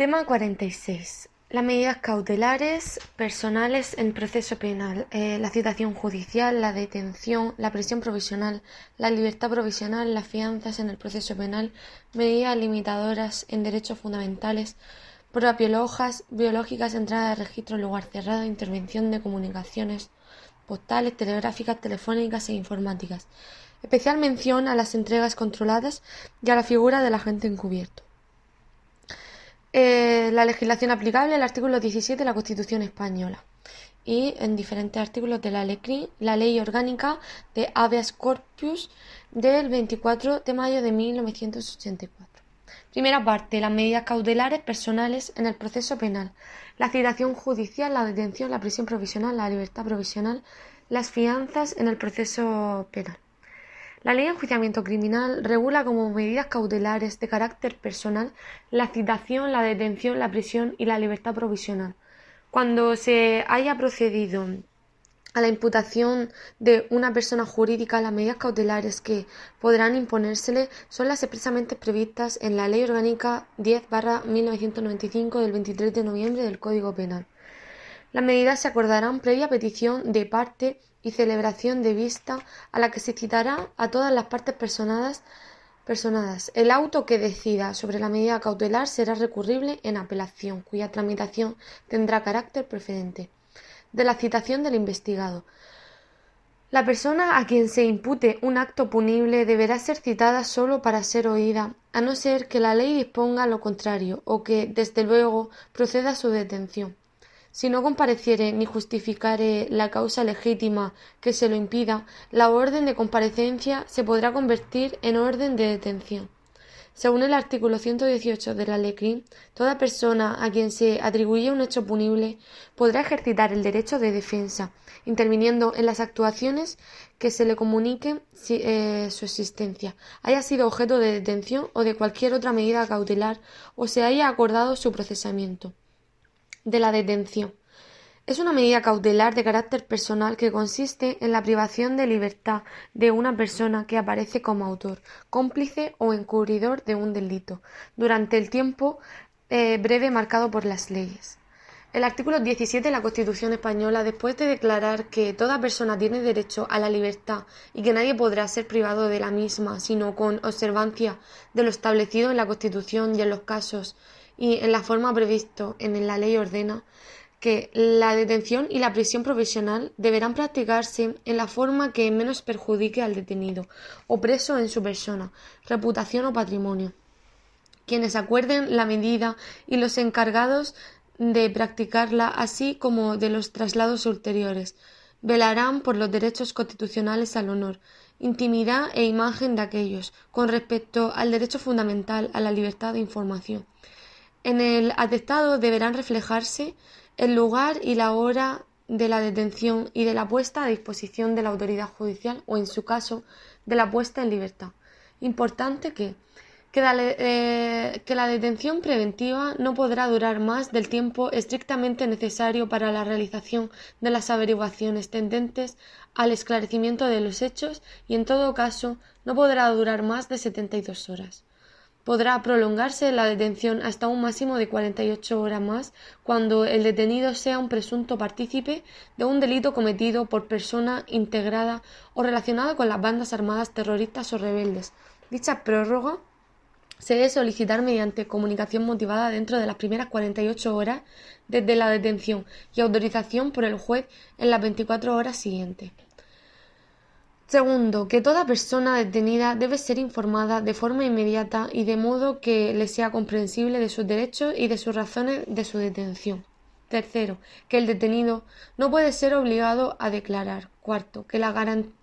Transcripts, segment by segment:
Tema 46. Las medidas cautelares personales en proceso penal, eh, la citación judicial, la detención, la prisión provisional, la libertad provisional, las fianzas en el proceso penal, medidas limitadoras en derechos fundamentales, pruebas biológicas, biológicas entrada de registro en lugar cerrado, intervención de comunicaciones postales, telegráficas, telefónicas e informáticas. Especial mención a las entregas controladas y a la figura del agente encubierto. Eh, la legislación aplicable, el artículo 17 de la Constitución española y en diferentes artículos de la ley, la ley orgánica de habeas corpus del 24 de mayo de 1984. Primera parte, las medidas cautelares personales en el proceso penal, la citación judicial, la detención, la prisión provisional, la libertad provisional, las fianzas en el proceso penal. La Ley de Enjuiciamiento Criminal regula como medidas cautelares de carácter personal la citación, la detención, la prisión y la libertad provisional. Cuando se haya procedido a la imputación de una persona jurídica, las medidas cautelares que podrán imponérsele son las expresamente previstas en la Ley Orgánica 10-1995 del 23 de noviembre del Código Penal. Las medidas se acordarán previa petición de parte y celebración de vista a la que se citará a todas las partes personadas. personadas. El auto que decida sobre la medida cautelar será recurrible en apelación, cuya tramitación tendrá carácter preferente. De la citación del investigado. La persona a quien se impute un acto punible deberá ser citada solo para ser oída, a no ser que la ley disponga lo contrario o que, desde luego, proceda su detención. Si no compareciere ni justificare la causa legítima que se lo impida, la orden de comparecencia se podrá convertir en orden de detención. Según el artículo 118 de la Ley toda persona a quien se atribuye un hecho punible podrá ejercitar el derecho de defensa, interviniendo en las actuaciones que se le comunique eh, su existencia, haya sido objeto de detención o de cualquier otra medida cautelar o se haya acordado su procesamiento de la detención. Es una medida cautelar de carácter personal que consiste en la privación de libertad de una persona que aparece como autor, cómplice o encubridor de un delito, durante el tiempo eh, breve marcado por las leyes. El artículo 17 de la Constitución española, después de declarar que toda persona tiene derecho a la libertad y que nadie podrá ser privado de la misma, sino con observancia de lo establecido en la Constitución y en los casos y en la forma previsto en la ley ordena que la detención y la prisión provisional deberán practicarse en la forma que menos perjudique al detenido o preso en su persona, reputación o patrimonio. Quienes acuerden la medida y los encargados de practicarla, así como de los traslados ulteriores, velarán por los derechos constitucionales al honor, intimidad e imagen de aquellos, con respecto al derecho fundamental a la libertad de información en el atestado deberán reflejarse el lugar y la hora de la detención y de la puesta a disposición de la autoridad judicial o, en su caso, de la puesta en libertad. Importante que, que, la, eh, detención preventiva no podrá durar más del tiempo estrictamente necesario para la realización de las averiguaciones tendentes al esclarecimiento de los hechos y, en todo caso, no podrá durar más de 72 horas. Podrá prolongarse la detención hasta un máximo de 48 horas más cuando el detenido sea un presunto partícipe de un delito cometido por persona integrada o relacionada con las bandas armadas terroristas o rebeldes. Dicha prórroga se debe solicitar mediante comunicación motivada dentro de las primeras 48 horas desde la detención y autorización por el juez en las 24 horas siguientes. Segundo, que toda persona detenida debe ser informada de forma inmediata y de modo que le sea comprensible de sus derechos y de sus razones de su detención. Tercero, que el detenido no puede ser obligado a declarar. Cuarto, que,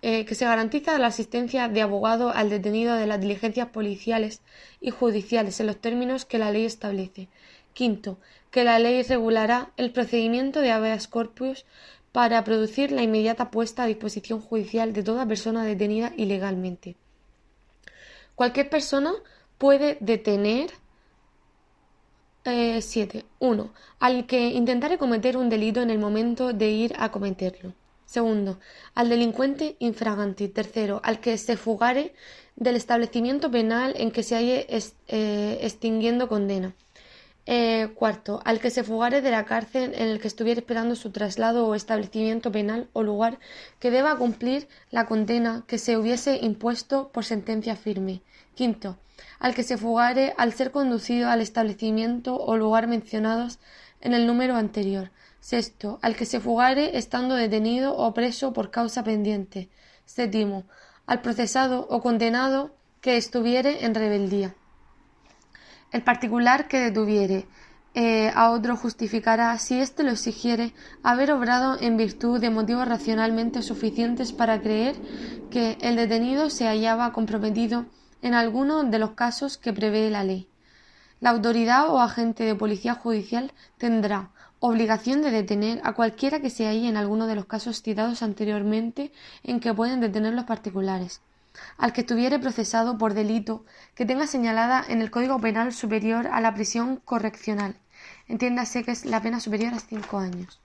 eh, se garantiza la asistencia de abogado al detenido de las diligencias policiales y judiciales en los términos que la ley establece. Quinto, que la ley regulará el procedimiento de habeas corpus para producir la inmediata puesta a disposición judicial de toda persona detenida ilegalmente. Cualquier persona puede detener 7. Eh, 1. Al que intentare cometer un delito en el momento de ir a cometerlo. Segundo, al delincuente infraganti. Tercero, al que se fugare del establecimiento penal en que se haya eh, extinguiendo condena. Eh, cuarto, al que se fugare de la cárcel en el que estuviera esperando su traslado o establecimiento penal o lugar que deba cumplir la condena que se hubiese impuesto por sentencia firme. Quinto, al que se fugare al ser conducido al establecimiento o lugar mencionados en el número anterior. Sexto, al que se fugare estando detenido o preso por causa pendiente. Séptimo, al procesado o condenado que estuviere en rebeldía. El particular que detuviere eh, a otro justificará, si éste lo exigiere, haber obrado en virtud de motivos racionalmente suficientes para creer que el detenido se hallaba comprometido en alguno de los casos que prevé la ley. La autoridad o agente de policía judicial tendrá obligación de detener a cualquiera que se halle en alguno de los casos citados anteriormente en que pueden detener los particulares al que estuviere procesado por delito que tenga señalada en el Código Penal superior a la prisión correccional. Entiéndase que es la pena superior a cinco años.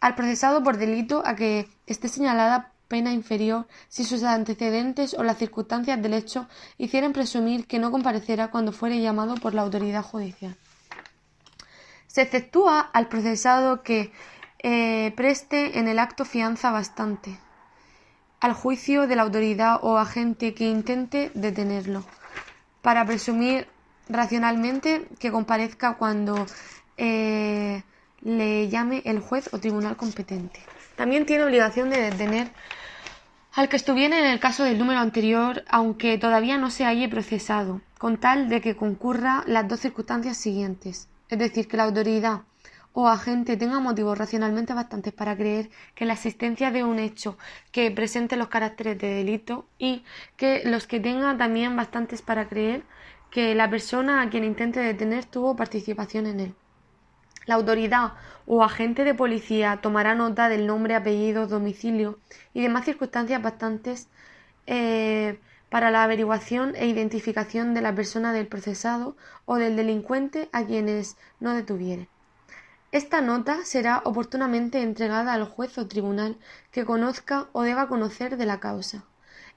Al procesado por delito a que esté señalada pena inferior si sus antecedentes o las circunstancias del hecho hicieran presumir que no comparecerá cuando fuere llamado por la autoridad judicial. Se exceptúa al procesado que eh, preste en el acto fianza bastante al juicio de la autoridad o agente que intente detenerlo, para presumir racionalmente que comparezca cuando eh, le llame el juez o tribunal competente. También tiene obligación de detener al que estuviera en el caso del número anterior, aunque todavía no se halle procesado, con tal de que concurra las dos circunstancias siguientes, es decir, que la autoridad o agente tenga motivos racionalmente bastantes para creer que la existencia de un hecho que presente los caracteres de delito y que los que tenga también bastantes para creer que la persona a quien intente detener tuvo participación en él. La autoridad o agente de policía tomará nota del nombre, apellido, domicilio y demás circunstancias bastantes eh, para la averiguación e identificación de la persona del procesado o del delincuente a quienes no detuviere. Esta nota será oportunamente entregada al juez o tribunal que conozca o deba conocer de la causa.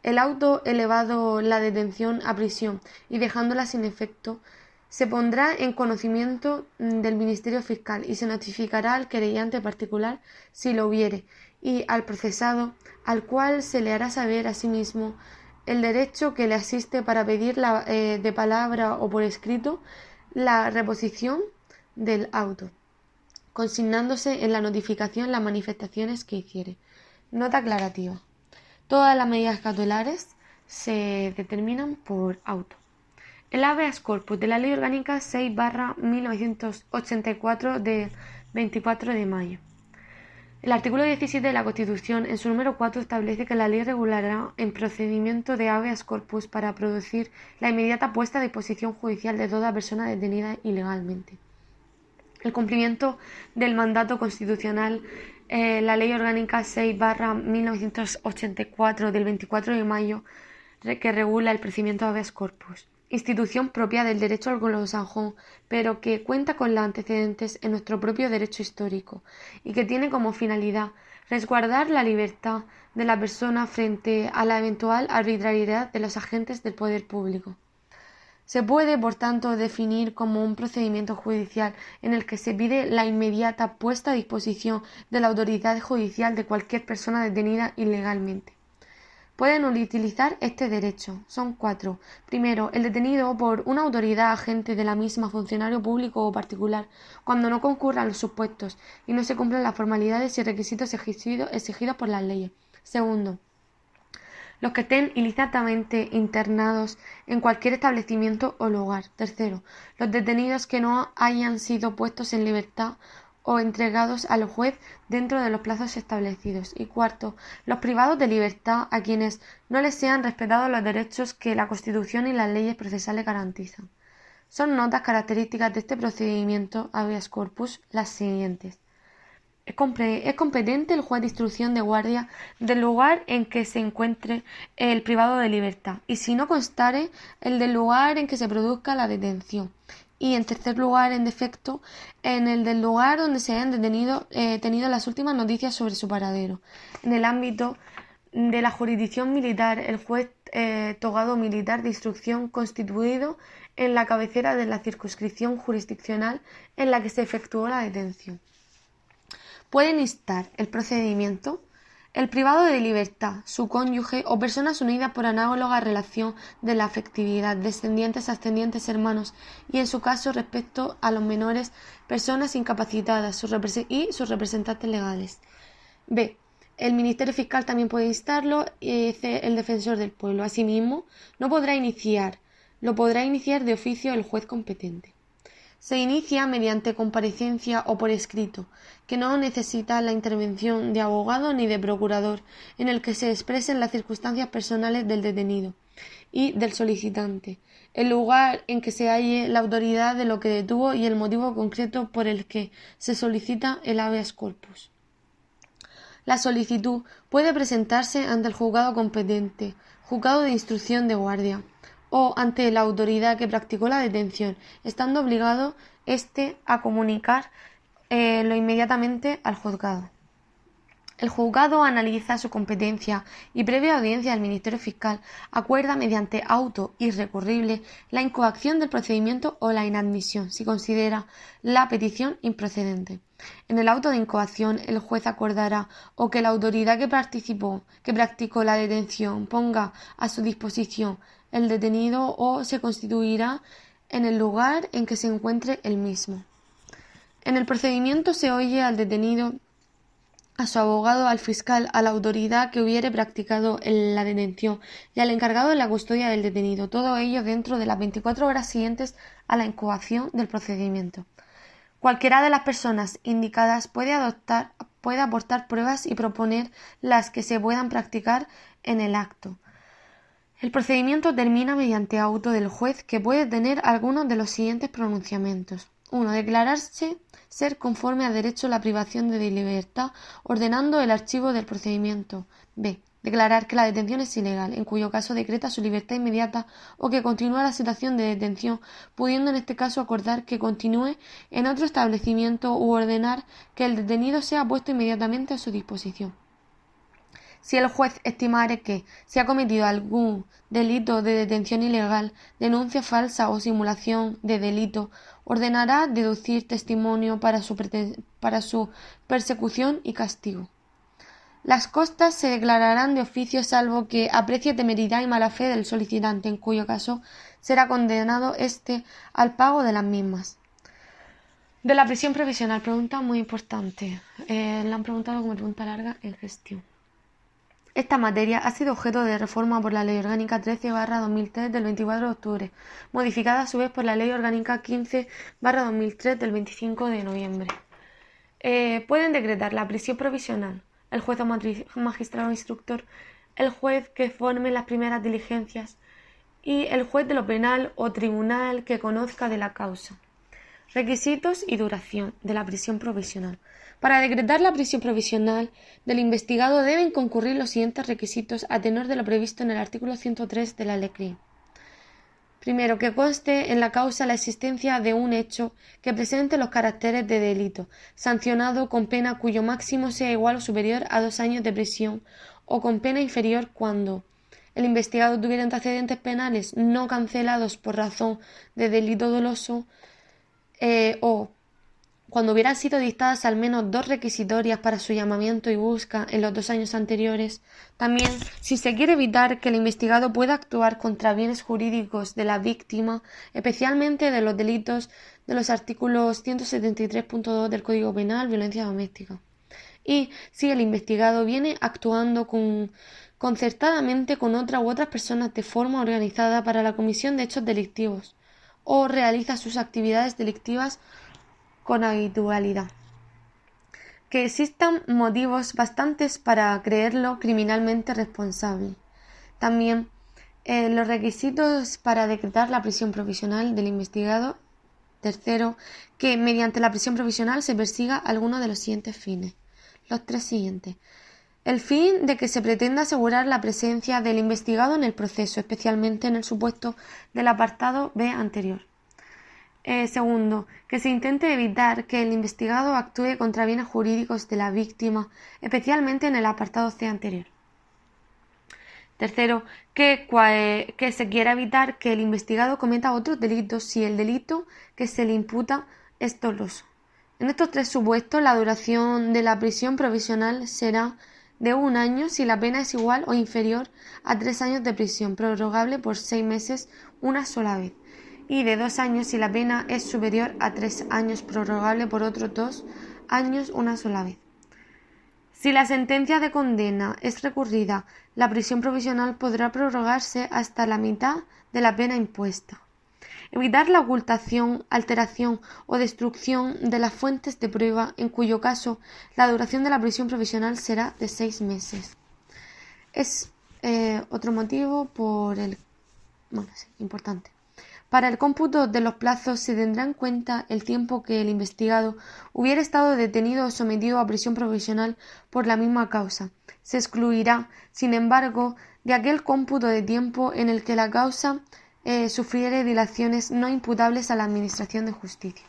El auto elevado la detención a prisión y dejándola sin efecto se pondrá en conocimiento del Ministerio Fiscal y se notificará al querellante particular si lo hubiere y al procesado al cual se le hará saber asimismo el derecho que le asiste para pedir eh, de palabra o por escrito la reposición del auto consignándose en la notificación las manifestaciones que hiciere. Nota aclarativa. Todas las medidas cautelares se determinan por auto. El habeas corpus de la Ley Orgánica 6 1984 de 24 de mayo. El artículo 17 de la Constitución, en su número 4, establece que la ley regulará el procedimiento de habeas corpus para producir la inmediata puesta a disposición judicial de toda persona detenida ilegalmente el cumplimiento del mandato constitucional, eh, la Ley Orgánica 6 1984 del 24 de mayo que regula el procedimiento de habeas corpus, institución propia del derecho al anglosajón, pero que cuenta con los antecedentes en nuestro propio derecho histórico y que tiene como finalidad resguardar la libertad de la persona frente a la eventual arbitrariedad de los agentes del poder público. Se puede, por tanto, definir como un procedimiento judicial en el que se pide la inmediata puesta a disposición de la autoridad judicial de cualquier persona detenida ilegalmente. Pueden utilizar este derecho. Son cuatro. Primero, el detenido por una autoridad agente de la misma, funcionario público o particular, cuando no concurran los supuestos y no se cumplan las formalidades y requisitos exigidos por las leyes. Segundo, los que estén ilícitamente internados en cualquier establecimiento o lugar. Tercero, los detenidos que no hayan sido puestos en libertad o entregados al juez dentro de los plazos establecidos. Y cuarto, los privados de libertad a quienes no les sean respetados los derechos que la Constitución y las leyes procesales garantizan. Son notas características de este procedimiento habeas corpus las siguientes. Es competente el juez de instrucción de guardia del lugar en que se encuentre el privado de libertad y si no constare el del lugar en que se produzca la detención y en tercer lugar en defecto en el del lugar donde se hayan detenido eh, tenido las últimas noticias sobre su paradero. En el ámbito de la jurisdicción militar el juez eh, togado militar de instrucción constituido en la cabecera de la circunscripción jurisdiccional en la que se efectuó la detención. Pueden instar el procedimiento el privado de libertad, su cónyuge o personas unidas por análoga relación de la afectividad, descendientes, ascendientes, hermanos, y en su caso respecto a los menores, personas incapacitadas y sus representantes legales. B. El Ministerio Fiscal también puede instarlo y el defensor del pueblo. Asimismo, no podrá iniciar, lo podrá iniciar de oficio el juez competente. Se inicia mediante comparecencia o por escrito, que no necesita la intervención de abogado ni de procurador, en el que se expresen las circunstancias personales del detenido y del solicitante, el lugar en que se halle la autoridad de lo que detuvo y el motivo concreto por el que se solicita el habeas corpus. La solicitud puede presentarse ante el juzgado competente, juzgado de instrucción de guardia, o ante la autoridad que practicó la detención, estando obligado éste a comunicar eh, lo inmediatamente al juzgado. El juzgado analiza su competencia y previa audiencia del Ministerio Fiscal acuerda mediante auto irrecurrible la incoacción del procedimiento o la inadmisión si considera la petición improcedente. En el auto de incoación, el juez acordará o que la autoridad que participó, que practicó la detención, ponga a su disposición el detenido o se constituirá en el lugar en que se encuentre el mismo. En el procedimiento se oye al detenido, a su abogado, al fiscal, a la autoridad que hubiere practicado la detención y al encargado de la custodia del detenido, todo ello dentro de las 24 horas siguientes a la incoación del procedimiento. Cualquiera de las personas indicadas puede, adoptar, puede aportar pruebas y proponer las que se puedan practicar en el acto. El procedimiento termina mediante auto del juez que puede tener algunos de los siguientes pronunciamientos. 1. Declararse ser conforme a derecho la privación de libertad, ordenando el archivo del procedimiento. B. Declarar que la detención es ilegal, en cuyo caso decreta su libertad inmediata o que continúa la situación de detención, pudiendo en este caso acordar que continúe en otro establecimiento u ordenar que el detenido sea puesto inmediatamente a su disposición. Si el juez estimare que se ha cometido algún delito de detención ilegal, denuncia falsa o simulación de delito, ordenará deducir testimonio para su, persecución y castigo. Las costas se declararán de oficio salvo que aprecie temeridad y mala fe del solicitante, en cuyo caso será condenado éste al pago de las mismas. De la prisión provisional, pregunta muy importante. Eh, la han preguntado como pregunta larga en gestión. Esta materia ha sido objeto de reforma por la Ley Orgánica 13-2003 del 24 de octubre, modificada a su vez por la Ley Orgánica 15-2003 del 25 de noviembre. Eh, pueden decretar la prisión provisional el juez o magistrado instructor, el juez que forme las primeras diligencias y el juez de lo penal o tribunal que conozca de la causa. Requisitos y duración de la prisión provisional. Para decretar la prisión provisional del investigado deben concurrir los siguientes requisitos a tenor de lo previsto en el artículo 103 de la ley Primero, que conste en la causa la existencia de un hecho que presente los caracteres de delito, sancionado con pena cuyo máximo sea igual o superior a dos años de prisión, o con pena inferior cuando el investigado tuviera antecedentes penales no cancelados por razón de delito doloso eh, o cuando hubieran sido dictadas al menos dos requisitorias para su llamamiento y busca en los dos años anteriores, también si se quiere evitar que el investigado pueda actuar contra bienes jurídicos de la víctima, especialmente de los delitos de los artículos 173.2 del Código Penal, violencia doméstica. Y si el investigado viene actuando concertadamente con otra u otras personas de forma organizada para la comisión de hechos delictivos, o realiza sus actividades delictivas con habitualidad. Que existan motivos bastantes para creerlo criminalmente responsable. También eh, los requisitos para decretar la prisión provisional del investigado. Tercero, que mediante la prisión provisional se persiga alguno de los siguientes fines. Los tres siguientes. El fin de que se pretenda asegurar la presencia del investigado en el proceso, especialmente en el supuesto del apartado B anterior. Eh, segundo, que se intente evitar que el investigado actúe contra bienes jurídicos de la víctima, especialmente en el apartado C anterior. Tercero, que, que se quiera evitar que el investigado cometa otros delitos si el delito que se le imputa es doloso. En estos tres supuestos, la duración de la prisión provisional será de un año si la pena es igual o inferior a tres años de prisión, prorrogable por seis meses una sola vez, y de dos años si la pena es superior a tres años, prorrogable por otros dos años una sola vez. Si la sentencia de condena es recurrida, la prisión provisional podrá prorrogarse hasta la mitad de la pena impuesta. Evitar la ocultación, alteración o destrucción de las fuentes de prueba, en cuyo caso la duración de la prisión provisional será de seis meses. Es eh, otro motivo por el. Bueno, sí, importante. Para el cómputo de los plazos se tendrá en cuenta el tiempo que el investigado hubiera estado detenido o sometido a prisión provisional por la misma causa. Se excluirá, sin embargo, de aquel cómputo de tiempo en el que la causa eh, sufriere dilaciones no imputables a la Administración de Justicia.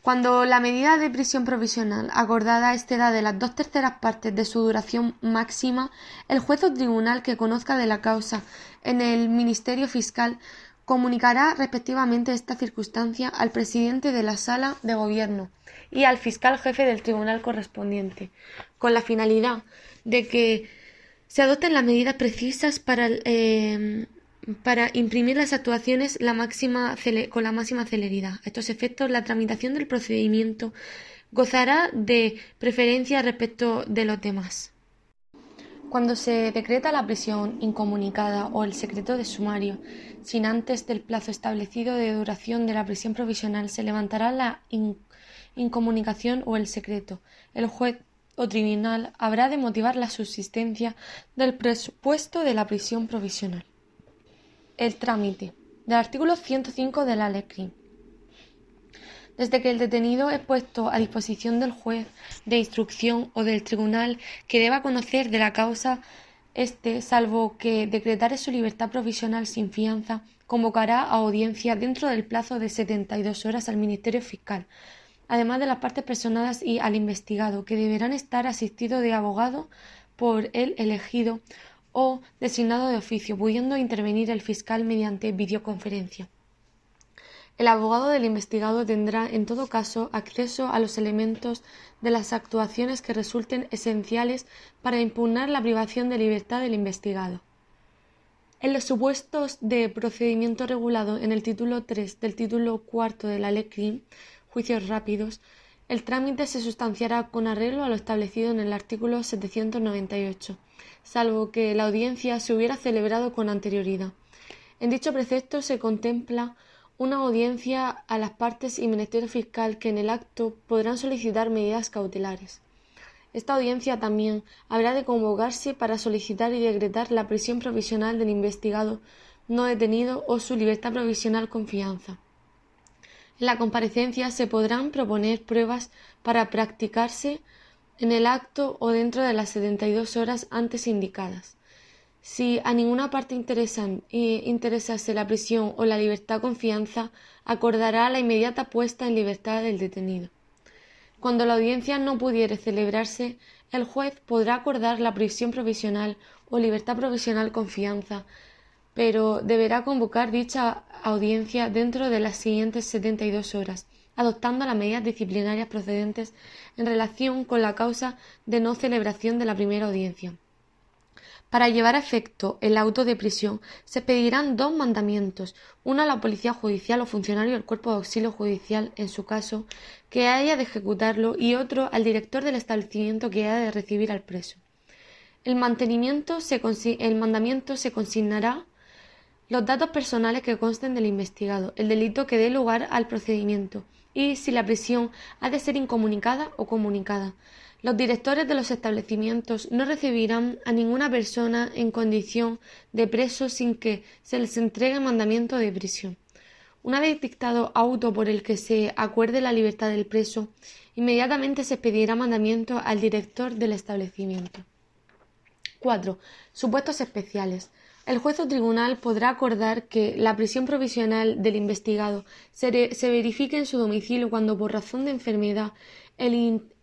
Cuando la medida de prisión provisional acordada exceda de las dos terceras partes de su duración máxima, el juez o tribunal que conozca de la causa en el Ministerio Fiscal comunicará respectivamente esta circunstancia al presidente de la Sala de Gobierno y al fiscal jefe del tribunal correspondiente, con la finalidad de que se adopten las medidas precisas para eh, para imprimir las actuaciones con la máxima celeridad. A estos efectos, la tramitación del procedimiento gozará de preferencia respecto de los demás. Cuando se decreta la prisión incomunicada o el secreto de sumario, sin antes del plazo establecido de duración de la prisión provisional, se levantará la incomunicación o el secreto. El juez o tribunal habrá de motivar la subsistencia del presupuesto de la prisión provisional. El trámite. Del artículo 105 de la ley Desde que el detenido es puesto a disposición del juez de instrucción o del tribunal que deba conocer de la causa, este, salvo que decretare su libertad provisional sin fianza, convocará a audiencia dentro del plazo de 72 horas al Ministerio Fiscal, además de las partes personadas y al investigado, que deberán estar asistidos de abogado por el elegido o designado de oficio, pudiendo intervenir el fiscal mediante videoconferencia. El abogado del investigado tendrá, en todo caso, acceso a los elementos de las actuaciones que resulten esenciales para impugnar la privación de libertad del investigado. En los supuestos de procedimiento regulado en el título 3 del título 4 de la ley juicios rápidos, el trámite se sustanciará con arreglo a lo establecido en el artículo 798 salvo que la audiencia se hubiera celebrado con anterioridad. En dicho precepto se contempla una audiencia a las partes y Ministerio Fiscal que en el acto podrán solicitar medidas cautelares. Esta audiencia también habrá de convocarse para solicitar y decretar la prisión provisional del investigado no detenido o su libertad provisional con fianza. En la comparecencia se podrán proponer pruebas para practicarse en el acto o dentro de las setenta y dos horas antes indicadas. Si a ninguna parte interesase la prisión o la libertad con fianza, acordará la inmediata puesta en libertad del detenido. Cuando la audiencia no pudiere celebrarse, el juez podrá acordar la prisión provisional o libertad provisional con fianza, pero deberá convocar dicha audiencia dentro de las siguientes setenta y dos horas, adoptando las medidas disciplinarias procedentes en relación con la causa de no celebración de la primera audiencia. Para llevar a efecto el auto de prisión se pedirán dos mandamientos, uno a la policía judicial o funcionario del cuerpo de auxilio judicial, en su caso, que haya de ejecutarlo, y otro al director del establecimiento que haya de recibir al preso. El, mantenimiento el mandamiento se consignará los datos personales que consten del investigado, el delito que dé lugar al procedimiento, y si la prisión ha de ser incomunicada o comunicada. Los directores de los establecimientos no recibirán a ninguna persona en condición de preso sin que se les entregue mandamiento de prisión. Una vez dictado auto por el que se acuerde la libertad del preso, inmediatamente se pedirá mandamiento al director del establecimiento. 4. Supuestos especiales. El juez o tribunal podrá acordar que la prisión provisional del investigado se, verifique en su domicilio cuando por razón de enfermedad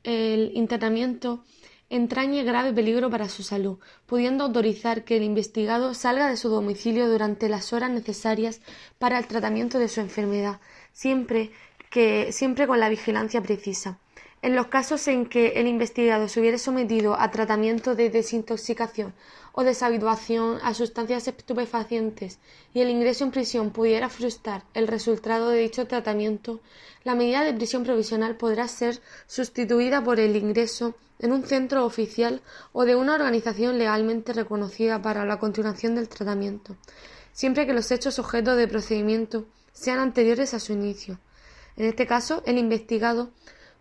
el, internamiento entrañe grave peligro para su salud, pudiendo autorizar que el investigado salga de su domicilio durante las horas necesarias para el tratamiento de su enfermedad, siempre que siempre con la vigilancia precisa. En los casos en que el investigado se hubiere sometido a tratamiento de desintoxicación o deshabituación a sustancias estupefacientes y el ingreso en prisión pudiera frustrar el resultado de dicho tratamiento, la medida de prisión provisional podrá ser sustituida por el ingreso en un centro oficial o de una organización legalmente reconocida para la continuación del tratamiento, siempre que los hechos objeto de procedimiento sean anteriores a su inicio. En este caso, el investigado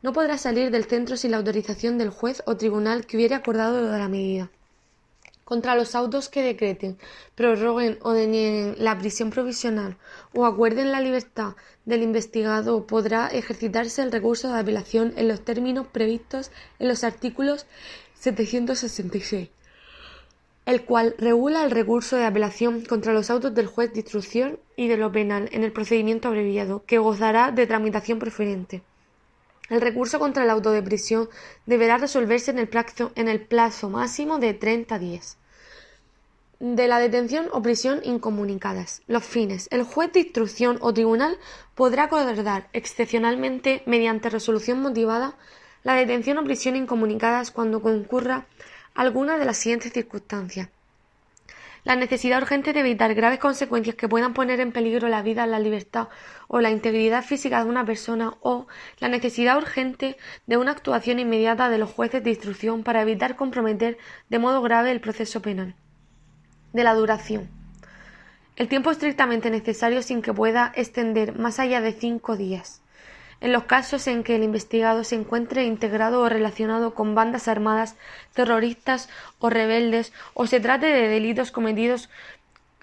no podrá salir del centro sin la autorización del juez o tribunal que hubiere acordado la medida. Contra los autos que decreten, prorroguen o denieguen la prisión provisional o acuerden la libertad del investigado podrá ejercitarse el recurso de apelación en los términos previstos en los artículos 766, el cual regula el recurso de apelación contra los autos del juez de instrucción y de lo penal en el procedimiento abreviado, que gozará de tramitación preferente. El recurso contra el auto de prisión deberá resolverse en el plazo, en el plazo máximo de 30 días. De la detención o prisión incomunicadas. Los fines. El juez de instrucción o tribunal podrá acordar excepcionalmente, mediante resolución motivada, la detención o prisión incomunicadas cuando concurra alguna de las siguientes circunstancias la necesidad urgente de evitar graves consecuencias que puedan poner en peligro la vida, la libertad o la integridad física de una persona o la necesidad urgente de una actuación inmediata de los jueces de instrucción para evitar comprometer de modo grave el proceso penal. De la duración. El tiempo estrictamente necesario sin que pueda extender más allá de cinco días en los casos en que el investigado se encuentre integrado o relacionado con bandas armadas, terroristas o rebeldes, o se trate de delitos cometidos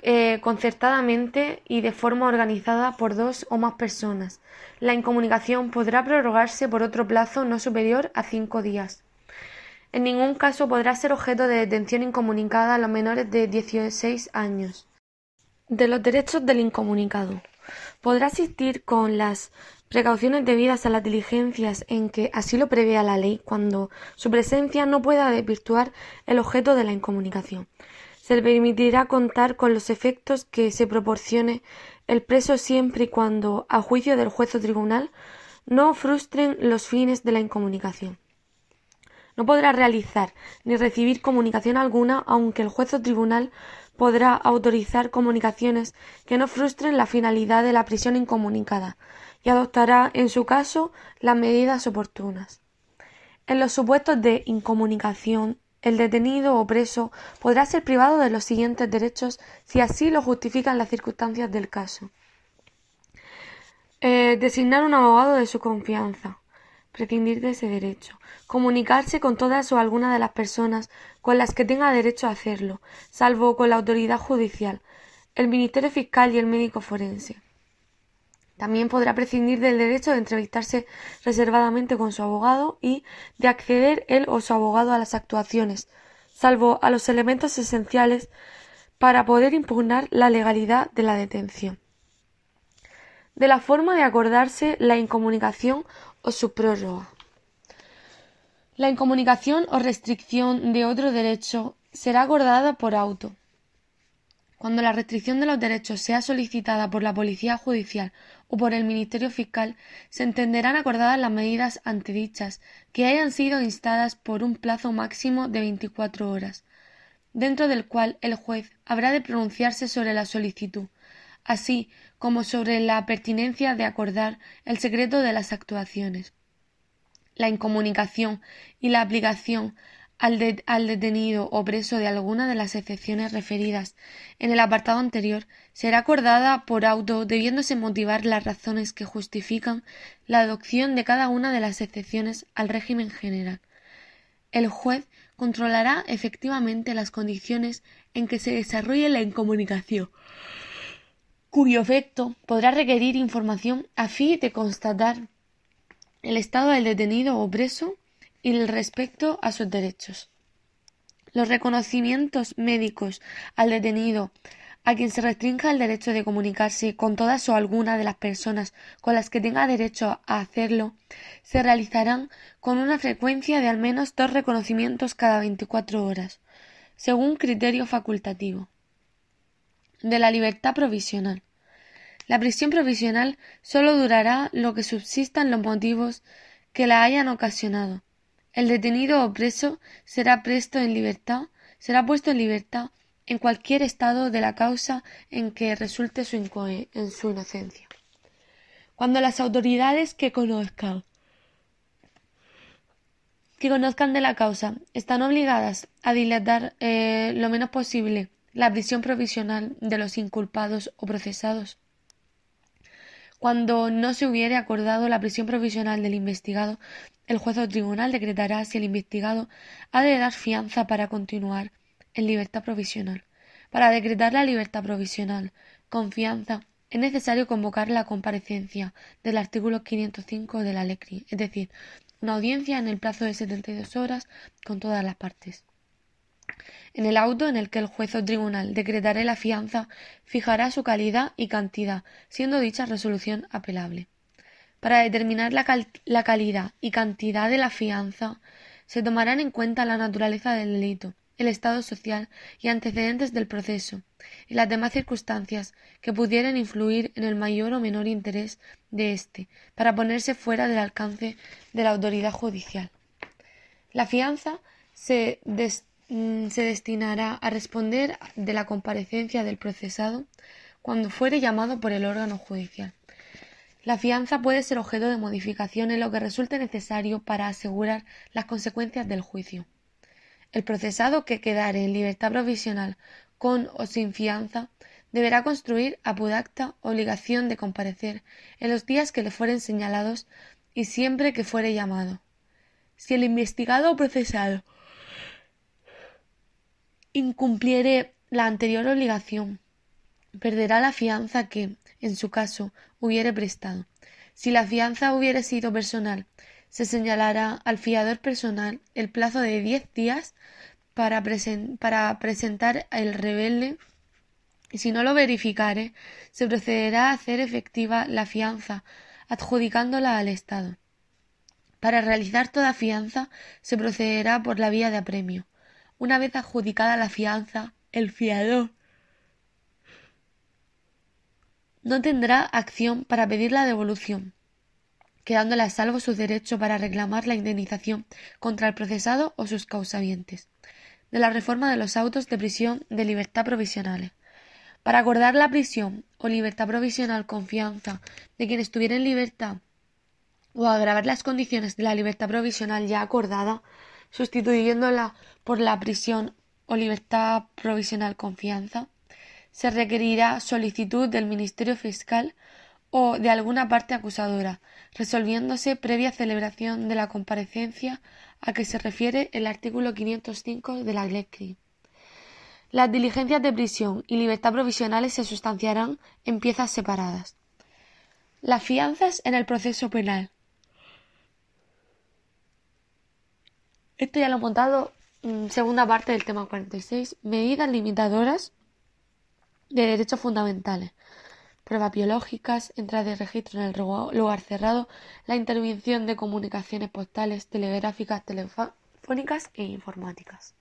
eh, concertadamente y de forma organizada por dos o más personas. La incomunicación podrá prorrogarse por otro plazo no superior a cinco días. En ningún caso podrá ser objeto de detención incomunicada a los menores de 16 años. De los derechos del incomunicado. Podrá asistir con las Precauciones debidas a las diligencias en que así lo prevea la ley cuando su presencia no pueda desvirtuar el objeto de la incomunicación. Se le permitirá contar con los efectos que se proporcione el preso siempre y cuando, a juicio del juez o tribunal, no frustren los fines de la incomunicación. No podrá realizar ni recibir comunicación alguna aunque el juez o tribunal podrá autorizar comunicaciones que no frustren la finalidad de la prisión incomunicada, y adoptará, en su caso, las medidas oportunas. En los supuestos de incomunicación, el detenido o preso podrá ser privado de los siguientes derechos si así lo justifican las circunstancias del caso. Eh, designar un abogado de su confianza. Prescindir de ese derecho. Comunicarse con todas o alguna de las personas con las que tenga derecho a hacerlo, salvo con la autoridad judicial, el Ministerio Fiscal y el médico forense. También podrá prescindir del derecho de entrevistarse reservadamente con su abogado y de acceder él o su abogado a las actuaciones, salvo a los elementos esenciales para poder impugnar la legalidad de la detención. De la forma de acordarse la incomunicación o su prórroga. La incomunicación o restricción de otro derecho será acordada por auto. Cuando la restricción de los derechos sea solicitada por la Policía Judicial o por el Ministerio Fiscal, se entenderán acordadas las medidas antedichas que hayan sido instadas por un plazo máximo de veinticuatro horas, dentro del cual el juez habrá de pronunciarse sobre la solicitud, así como sobre la pertinencia de acordar el secreto de las actuaciones. La incomunicación y la aplicación al, detenido o preso de alguna de las excepciones referidas en el apartado anterior será acordada por auto debiéndose motivar las razones que justifican la adopción de cada una de las excepciones al régimen general. El juez controlará efectivamente las condiciones en que se desarrolle la incomunicación, cuyo efecto podrá requerir información a fin de constatar el estado del detenido o preso y el respecto a sus derechos. Los reconocimientos médicos al detenido, a quien se restrinja el derecho de comunicarse con todas o alguna de las personas con las que tenga derecho a hacerlo, se realizarán con una frecuencia de al menos dos reconocimientos cada 24 horas, según criterio facultativo. De la libertad provisional. La prisión provisional sólo durará lo que subsistan los motivos que la hayan ocasionado. El detenido o preso será presto en libertad, será puesto en libertad en cualquier estado de la causa en que resulte su, en su inocencia. Cuando las autoridades que conozcan que conozcan de la causa están obligadas a dilatar eh, lo menos posible la prisión provisional de los inculpados o procesados. Cuando no se hubiere acordado la prisión provisional del investigado, el juez o tribunal decretará si el investigado ha de dar fianza para continuar en libertad provisional. Para decretar la libertad provisional, confianza, es necesario convocar la comparecencia del artículo 505 de la ley, es decir, una audiencia en el plazo de 72 horas con todas las partes. En el auto en el que el juez o tribunal decretará la fianza, fijará su calidad y cantidad, siendo dicha resolución apelable. Para determinar la, la calidad y cantidad de la fianza, se tomarán en cuenta la naturaleza del delito, el estado social y antecedentes del proceso, y las demás circunstancias que pudieran influir en el mayor o menor interés de éste, para ponerse fuera del alcance de la autoridad judicial. La fianza se, se destinará a responder de la comparecencia del procesado cuando fuere llamado por el órgano judicial. La fianza puede ser objeto de modificación en lo que resulte necesario para asegurar las consecuencias del juicio. El procesado que quedare en libertad provisional con o sin fianza deberá construir apudacta obligación de comparecer en los días que le fueren señalados y siempre que fuere llamado. Si el investigado o procesado incumpliere la anterior obligación, perderá la fianza que, en su caso, hubiere prestado. Si la fianza hubiere sido personal se señalará al fiador personal el plazo de diez días para, para presentar el rebelde y si no lo verificare, se procederá a hacer efectiva la fianza, adjudicándola al Estado. Para realizar toda fianza se procederá por la vía de apremio. Una vez adjudicada la fianza, el fiador no tendrá acción para pedir la devolución, quedándole a salvo su derecho para reclamar la indemnización contra el procesado o sus causavientes. De la reforma de los autos de prisión de libertad provisionales. Para acordar la prisión o libertad provisional confianza de quien estuviera en libertad o agravar las condiciones de la libertad provisional ya acordada, sustituyéndola por la prisión o libertad provisional confianza, se requerirá solicitud del Ministerio Fiscal o de alguna parte acusadora, resolviéndose previa celebración de la comparecencia a que se refiere el artículo 505 de la Ley Las diligencias de prisión y libertad provisionales se sustanciarán en piezas separadas. Las fianzas en el proceso penal. Esto ya lo he montado en segunda parte del tema 46. Medidas limitadoras de derechos fundamentales pruebas biológicas, entrada de registro en el lugar cerrado, la intervención de comunicaciones postales, telegráficas, telefónicas e informáticas.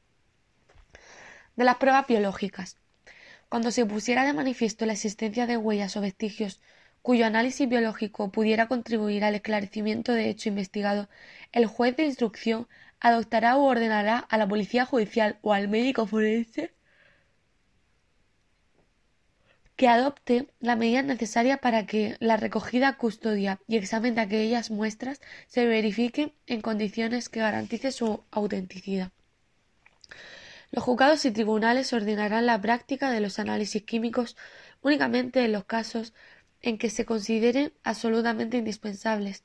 De las pruebas biológicas. Cuando se pusiera de manifiesto la existencia de huellas o vestigios cuyo análisis biológico pudiera contribuir al esclarecimiento de hecho investigado, el juez de instrucción adoptará u ordenará a la policía judicial o al médico forense que adopte la medida necesaria para que la recogida, custodia y examen de aquellas muestras se verifique en condiciones que garanticen su autenticidad. Los juzgados y tribunales ordenarán la práctica de los análisis químicos únicamente en los casos en que se consideren absolutamente indispensables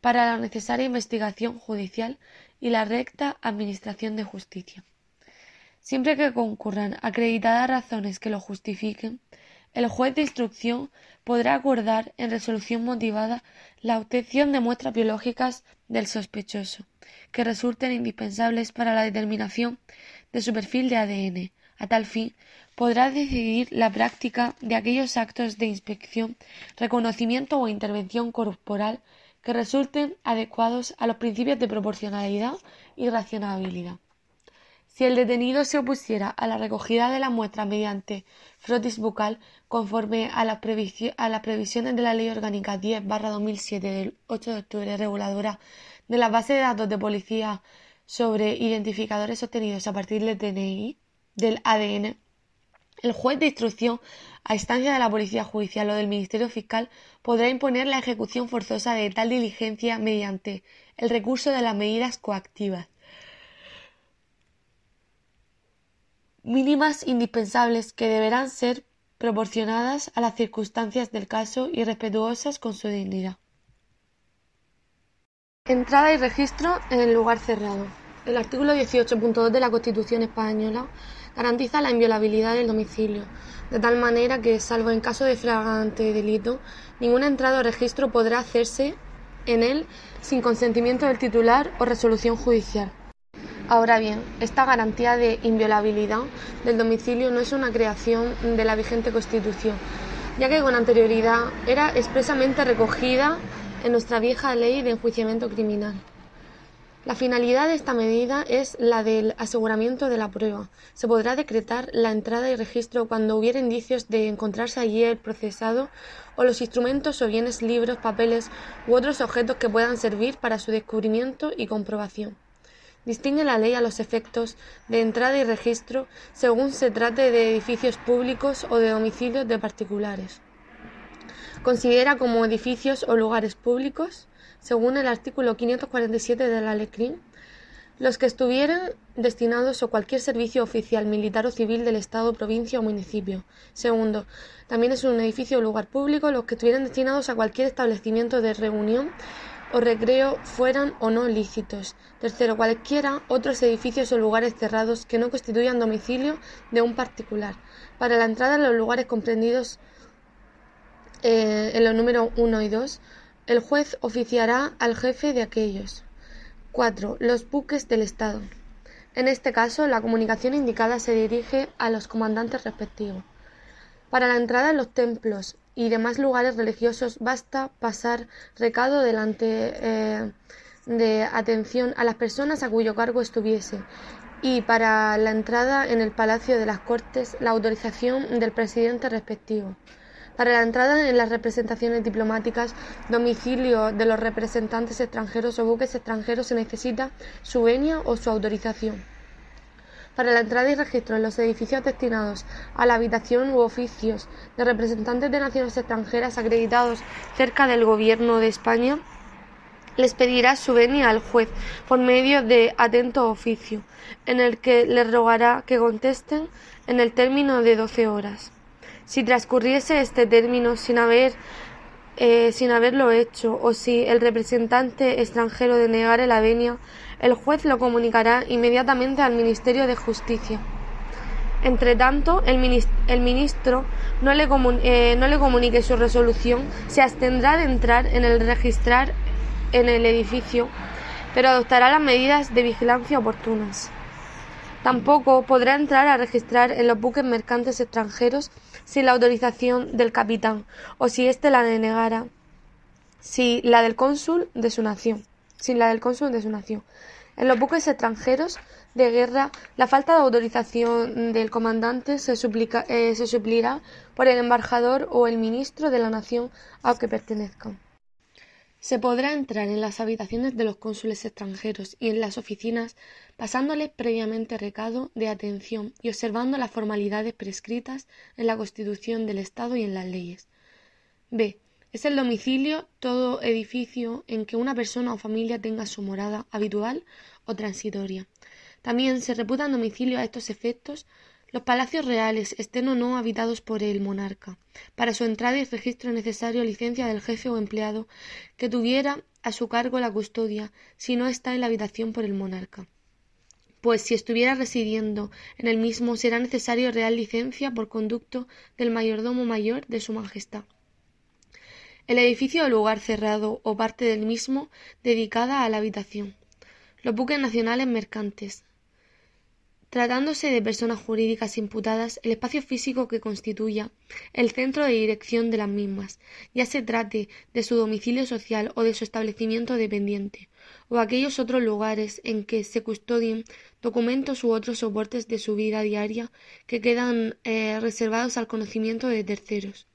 para la necesaria investigación judicial y la recta administración de justicia. Siempre que concurran acreditadas razones que lo justifiquen, el juez de instrucción podrá acordar en resolución motivada la obtención de muestras biológicas del sospechoso, que resulten indispensables para la determinación de su perfil de ADN, A tal fin, podrá decidir la práctica de aquellos actos de inspección, reconocimiento o intervención corporal que resulten adecuados a los principios de proporcionalidad y racionalidad. Si el detenido se opusiera a la recogida de la muestra mediante frotis bucal, conforme a las, previsiones de la Ley Orgánica 10-2007 del 8 de octubre reguladora de la base de datos de policía sobre identificadores obtenidos a partir del DNI, del ADN, el juez de instrucción, a instancia de la Policía Judicial o del Ministerio Fiscal, podrá imponer la ejecución forzosa de tal diligencia mediante el recurso de las medidas coactivas mínimas indispensables que deberán ser proporcionadas a las circunstancias del caso y respetuosas con su dignidad. Entrada y registro en el lugar cerrado. El artículo 18.2 de la Constitución española garantiza la inviolabilidad del domicilio, de tal manera que, salvo en caso de flagrante delito, ninguna entrada o registro podrá hacerse en él sin consentimiento del titular o resolución judicial. Ahora bien, esta garantía de inviolabilidad del domicilio no es una creación de la vigente Constitución, ya que con anterioridad era expresamente recogida en nuestra vieja ley de enjuiciamiento criminal. La finalidad de esta medida es la del aseguramiento de la prueba. Se podrá decretar la entrada y registro cuando hubiera indicios de encontrarse allí el procesado o los instrumentos o bienes, libros, papeles u otros objetos que puedan servir para su descubrimiento y comprobación. Distingue la ley a los efectos de entrada y registro según se trate de edificios públicos o de domicilios de particulares. Considera como edificios o lugares públicos, según el artículo 547 de la Ley los que estuvieran destinados a cualquier servicio oficial, militar o civil del Estado, provincia o municipio. Segundo, también es un edificio o lugar público los que estuvieran destinados a cualquier establecimiento de reunión o recreo fueran o no lícitos. Tercero, cualquiera otros edificios o lugares cerrados que no constituyan domicilio de un particular. Para la entrada en los lugares comprendidos eh, en los números 1 y 2, el juez oficiará al jefe de aquellos. 4. Los buques del Estado. En este caso, la comunicación indicada se dirige a los comandantes respectivos. Para la entrada en los templos y demás lugares religiosos basta pasar recado delante eh, de atención a las personas a cuyo cargo estuviese y para la entrada en el Palacio de las Cortes la autorización del presidente respectivo. Para la entrada en las representaciones diplomáticas, domicilio de los representantes extranjeros o buques extranjeros se necesita su venia o su autorización para la entrada y registro en los edificios destinados a la habitación u oficios de representantes de naciones extranjeras acreditados cerca del Gobierno de España, les pedirá su venia al juez por medio de atento oficio, en el que les rogará que contesten en el término de doce horas. Si transcurriese este término sin haber eh, sin haberlo hecho o si el representante extranjero denegare la venia, el juez lo comunicará inmediatamente al Ministerio de Justicia. Entre tanto, el, ministro no le, eh, no le comunique su resolución, se abstendrá de entrar en el registrar en el edificio, pero adoptará las medidas de vigilancia oportunas. Tampoco podrá entrar a registrar en los buques mercantes extranjeros sin la autorización del capitán o si éste la denegara, si la del cónsul de su nación, sin la del cónsul de su nación. En los buques extranjeros de guerra, la falta de autorización del comandante se, eh, suplirá por el embajador o el ministro de la nación a que pertenezcan. Se podrá entrar en las habitaciones de los cónsules extranjeros y en las oficinas pasándoles previamente recado de atención y observando las formalidades prescritas en la Constitución del Estado y en las leyes. B. Es el domicilio todo edificio en que una persona o familia tenga su morada habitual o transitoria. También se reputan domicilio a estos efectos los palacios reales estén o no habitados por el monarca. Para su entrada y registro es necesario licencia del jefe o empleado que tuviera a su cargo la custodia si no está en la habitación por el monarca. Pues si estuviera residiendo en el mismo será necesario real licencia por conducto del mayordomo mayor de su majestad. El edificio o lugar cerrado o parte del mismo dedicada a la habitación. Los buques nacionales mercantes, tratándose de personas jurídicas imputadas, el espacio físico que constituya el centro de dirección de las mismas, ya se trate de su domicilio social o de su establecimiento dependiente, o aquellos otros lugares en que se custodien documentos u otros soportes de su vida diaria que quedan eh, reservados al conocimiento de terceros.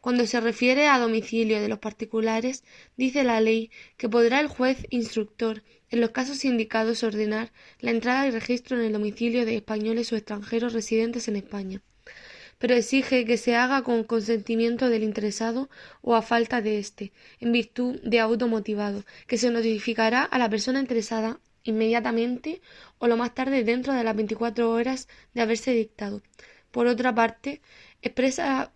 Cuando se refiere a domicilio de los particulares, dice la ley que podrá el juez instructor, en los casos indicados, ordenar la entrada y registro en el domicilio de españoles o extranjeros residentes en España, pero exige que se haga con consentimiento del interesado o a falta de éste, en virtud de auto motivado, que se notificará a la persona interesada inmediatamente o lo más tarde dentro de las veinticuatro horas de haberse dictado. Por otra parte, expresa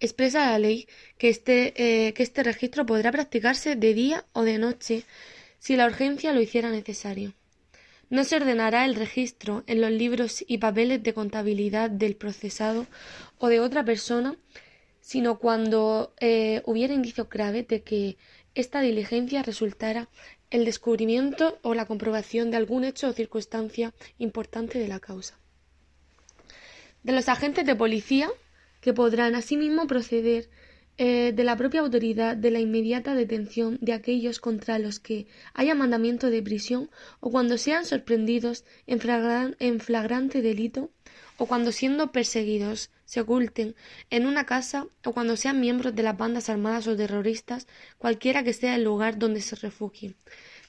expresa la ley que este, eh, que este registro podrá practicarse de día o de noche si la urgencia lo hiciera necesario. No se ordenará el registro en los libros y papeles de contabilidad del procesado o de otra persona, sino cuando eh, hubiera indicios graves de que esta diligencia resultara el descubrimiento o la comprobación de algún hecho o circunstancia importante de la causa. De los agentes de policía que podrán asimismo proceder eh, de la propia autoridad de la inmediata detención de aquellos contra los que haya mandamiento de prisión o cuando sean sorprendidos en, en flagrante delito o cuando siendo perseguidos se oculten en una casa o cuando sean miembros de las bandas armadas o terroristas, cualquiera que sea el lugar donde se refugien,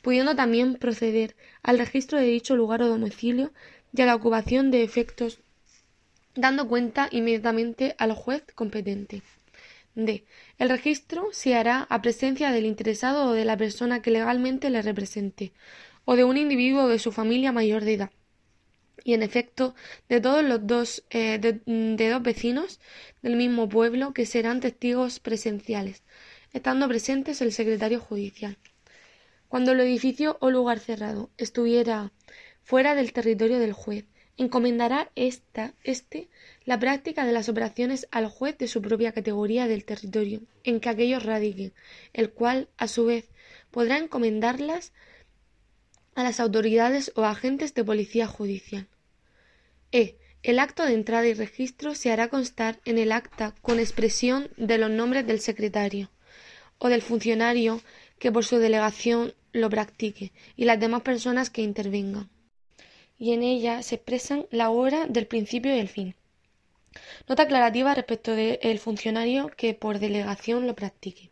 pudiendo también proceder al registro de dicho lugar o domicilio y a la ocupación de efectos dando cuenta inmediatamente al juez competente. D. El registro se hará a presencia del interesado o de la persona que legalmente le represente, o de un individuo de su familia mayor de edad. Y en efecto, de todos los dos, eh, de dos vecinos del mismo pueblo que serán testigos presenciales, estando presentes el secretario judicial. Cuando el edificio o lugar cerrado estuviera fuera del territorio del juez, encomendará esta, este la práctica de las operaciones al juez de su propia categoría del territorio en que aquellos radiquen, el cual, a su vez, podrá encomendarlas a las autoridades o agentes de policía judicial. E. El acto de entrada y registro se hará constar en el acta con expresión de los nombres del secretario o del funcionario que por su delegación lo practique y las demás personas que intervengan y en ella se expresan la hora del principio y el fin. Nota aclarativa respecto del funcionario que por delegación lo practique.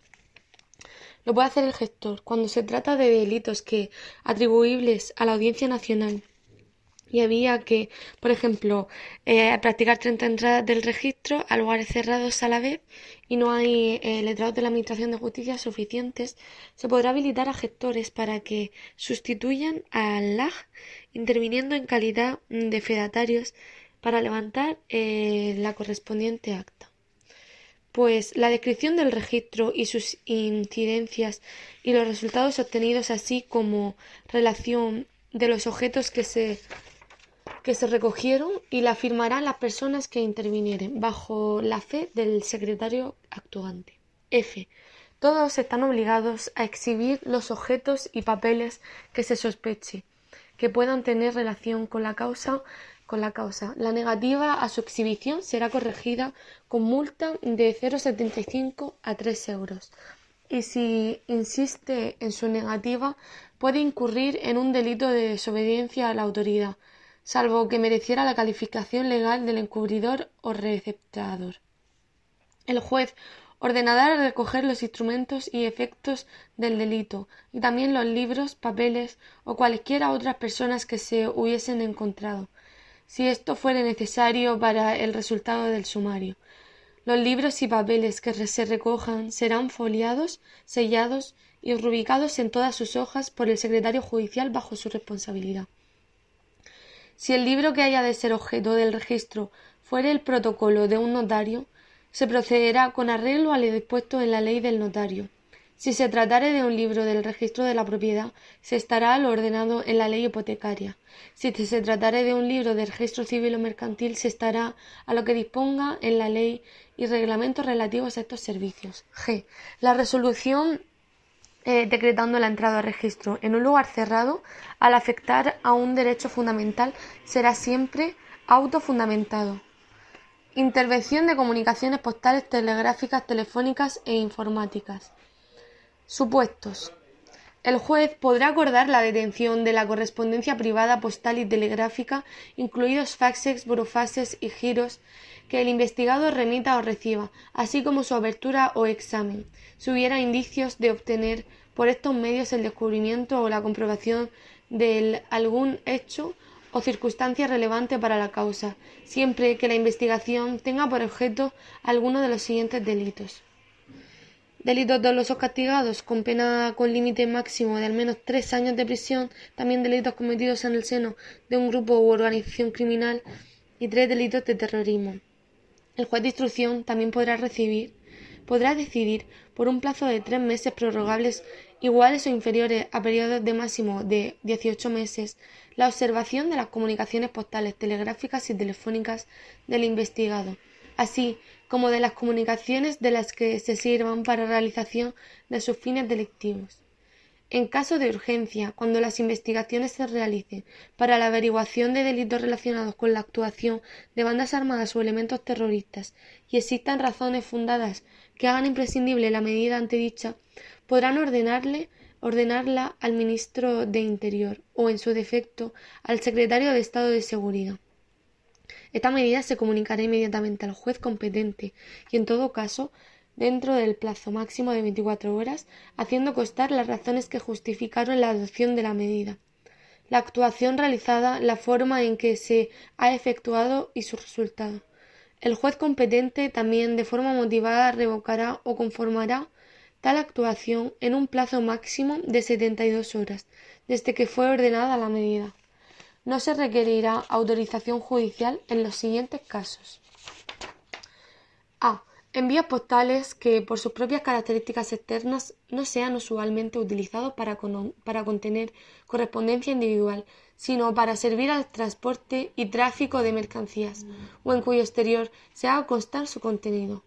Lo puede hacer el gestor cuando se trata de delitos que atribuibles a la Audiencia Nacional y había que, por ejemplo, eh, practicar 30 entradas del registro a lugares cerrados a la vez y no hay eh, letrados de la Administración de Justicia suficientes, se podrá habilitar a gestores para que sustituyan al LAG interviniendo en calidad de fedatarios para levantar eh, la correspondiente acta. Pues la descripción del registro y sus incidencias y los resultados obtenidos, así como relación de los objetos que se que se recogieron y la firmarán las personas que intervinieren bajo la fe del secretario actuante. F. Todos están obligados a exhibir los objetos y papeles que se sospeche que puedan tener relación con la causa con la causa. La negativa a su exhibición será corregida con multa de 0,75 a 3 euros. Y si insiste en su negativa, puede incurrir en un delito de desobediencia a la autoridad, salvo que mereciera la calificación legal del encubridor o receptador. El juez ordenará recoger los instrumentos y efectos del delito, y también los libros, papeles o cualesquiera otras personas que se hubiesen encontrado, si esto fuere necesario para el resultado del sumario. Los libros y papeles que se recojan serán foliados, sellados y rubricados en todas sus hojas por el secretario judicial bajo su responsabilidad. Si el libro que haya de ser objeto del registro fuere el protocolo de un notario, se procederá con arreglo a lo dispuesto en la ley del notario. Si se tratare de un libro del registro de la propiedad, se estará a lo ordenado en la ley hipotecaria. Si se tratare de un libro del registro civil o mercantil, se estará a lo que disponga en la ley y reglamentos relativos a estos servicios. G. La resolución eh, decretando la entrada al registro en un lugar cerrado, al afectar a un derecho fundamental, será siempre autofundamentado. Intervención de comunicaciones postales, telegráficas, telefónicas e informáticas. Supuestos. El juez podrá acordar la detención de la correspondencia privada postal y telegráfica, incluidos faxes, burofaxes y giros, que el investigado remita o reciba, así como su apertura o examen, si hubiera indicios de obtener por estos medios el descubrimiento o la comprobación de algún hecho o circunstancia relevante para la causa, siempre que la investigación tenga por objeto alguno de los siguientes delitos Delitos dolosos castigados con pena con límite máximo de al menos tres años de prisión, también delitos cometidos en el seno de un grupo u organización criminal y tres delitos de terrorismo. El juez de instrucción también podrá recibir, podrá decidir por un plazo de tres meses prorrogables iguales o inferiores a periodos de máximo de 18 meses la observación de las comunicaciones postales, telegráficas y telefónicas del investigado, así como de las comunicaciones de las que se sirvan para realización de sus fines delictivos. En caso de urgencia, cuando las investigaciones se realicen para la averiguación de delitos relacionados con la actuación de bandas armadas o elementos terroristas y existan razones fundadas que hagan imprescindible la medida antedicha, podrán ordenarle ordenarla al ministro de Interior o, en su defecto, al secretario de Estado de Seguridad. Esta medida se comunicará inmediatamente al juez competente y, en todo caso, dentro del plazo máximo de 24 horas, haciendo constar las razones que justificaron la adopción de la medida, la actuación realizada, la forma en que se ha efectuado y su resultado. El juez competente también de forma motivada revocará o conformará tal actuación en un plazo máximo de 72 horas desde que fue ordenada la medida no se requerirá autorización judicial en los siguientes casos. A. Envíos postales que, por sus propias características externas, no sean usualmente utilizados para, para contener correspondencia individual, sino para servir al transporte y tráfico de mercancías, o en cuyo exterior se haga constar su contenido.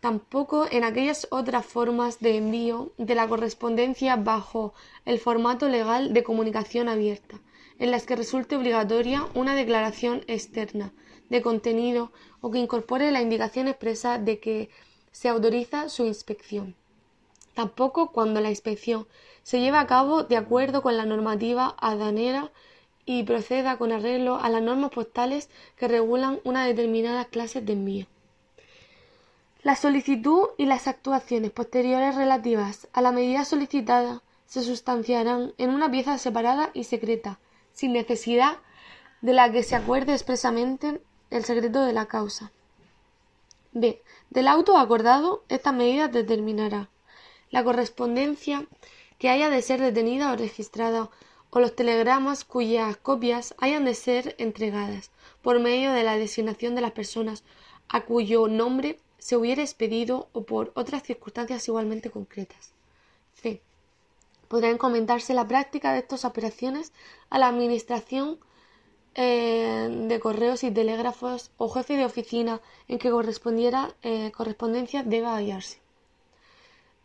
Tampoco en aquellas otras formas de envío de la correspondencia bajo el formato legal de comunicación abierta, en las que resulte obligatoria una declaración externa de contenido o que incorpore la indicación expresa de que se autoriza su inspección. Tampoco cuando la inspección se lleva a cabo de acuerdo con la normativa aduanera y proceda con arreglo a las normas postales que regulan una determinada clase de envío. La solicitud y las actuaciones posteriores relativas a la medida solicitada se sustanciarán en una pieza separada y secreta, sin necesidad de la que se acuerde expresamente el secreto de la causa. B. Del auto acordado, esta medida determinará la correspondencia que haya de ser detenida o registrada o los telegramas cuyas copias hayan de ser entregadas por medio de la designación de las personas a cuyo nombre se hubiera expedido o por otras circunstancias igualmente concretas. Podrá encomendarse la práctica de estas operaciones a la Administración eh, de Correos y Telégrafos o jefe de oficina en que correspondiera eh, correspondencia deba hallarse.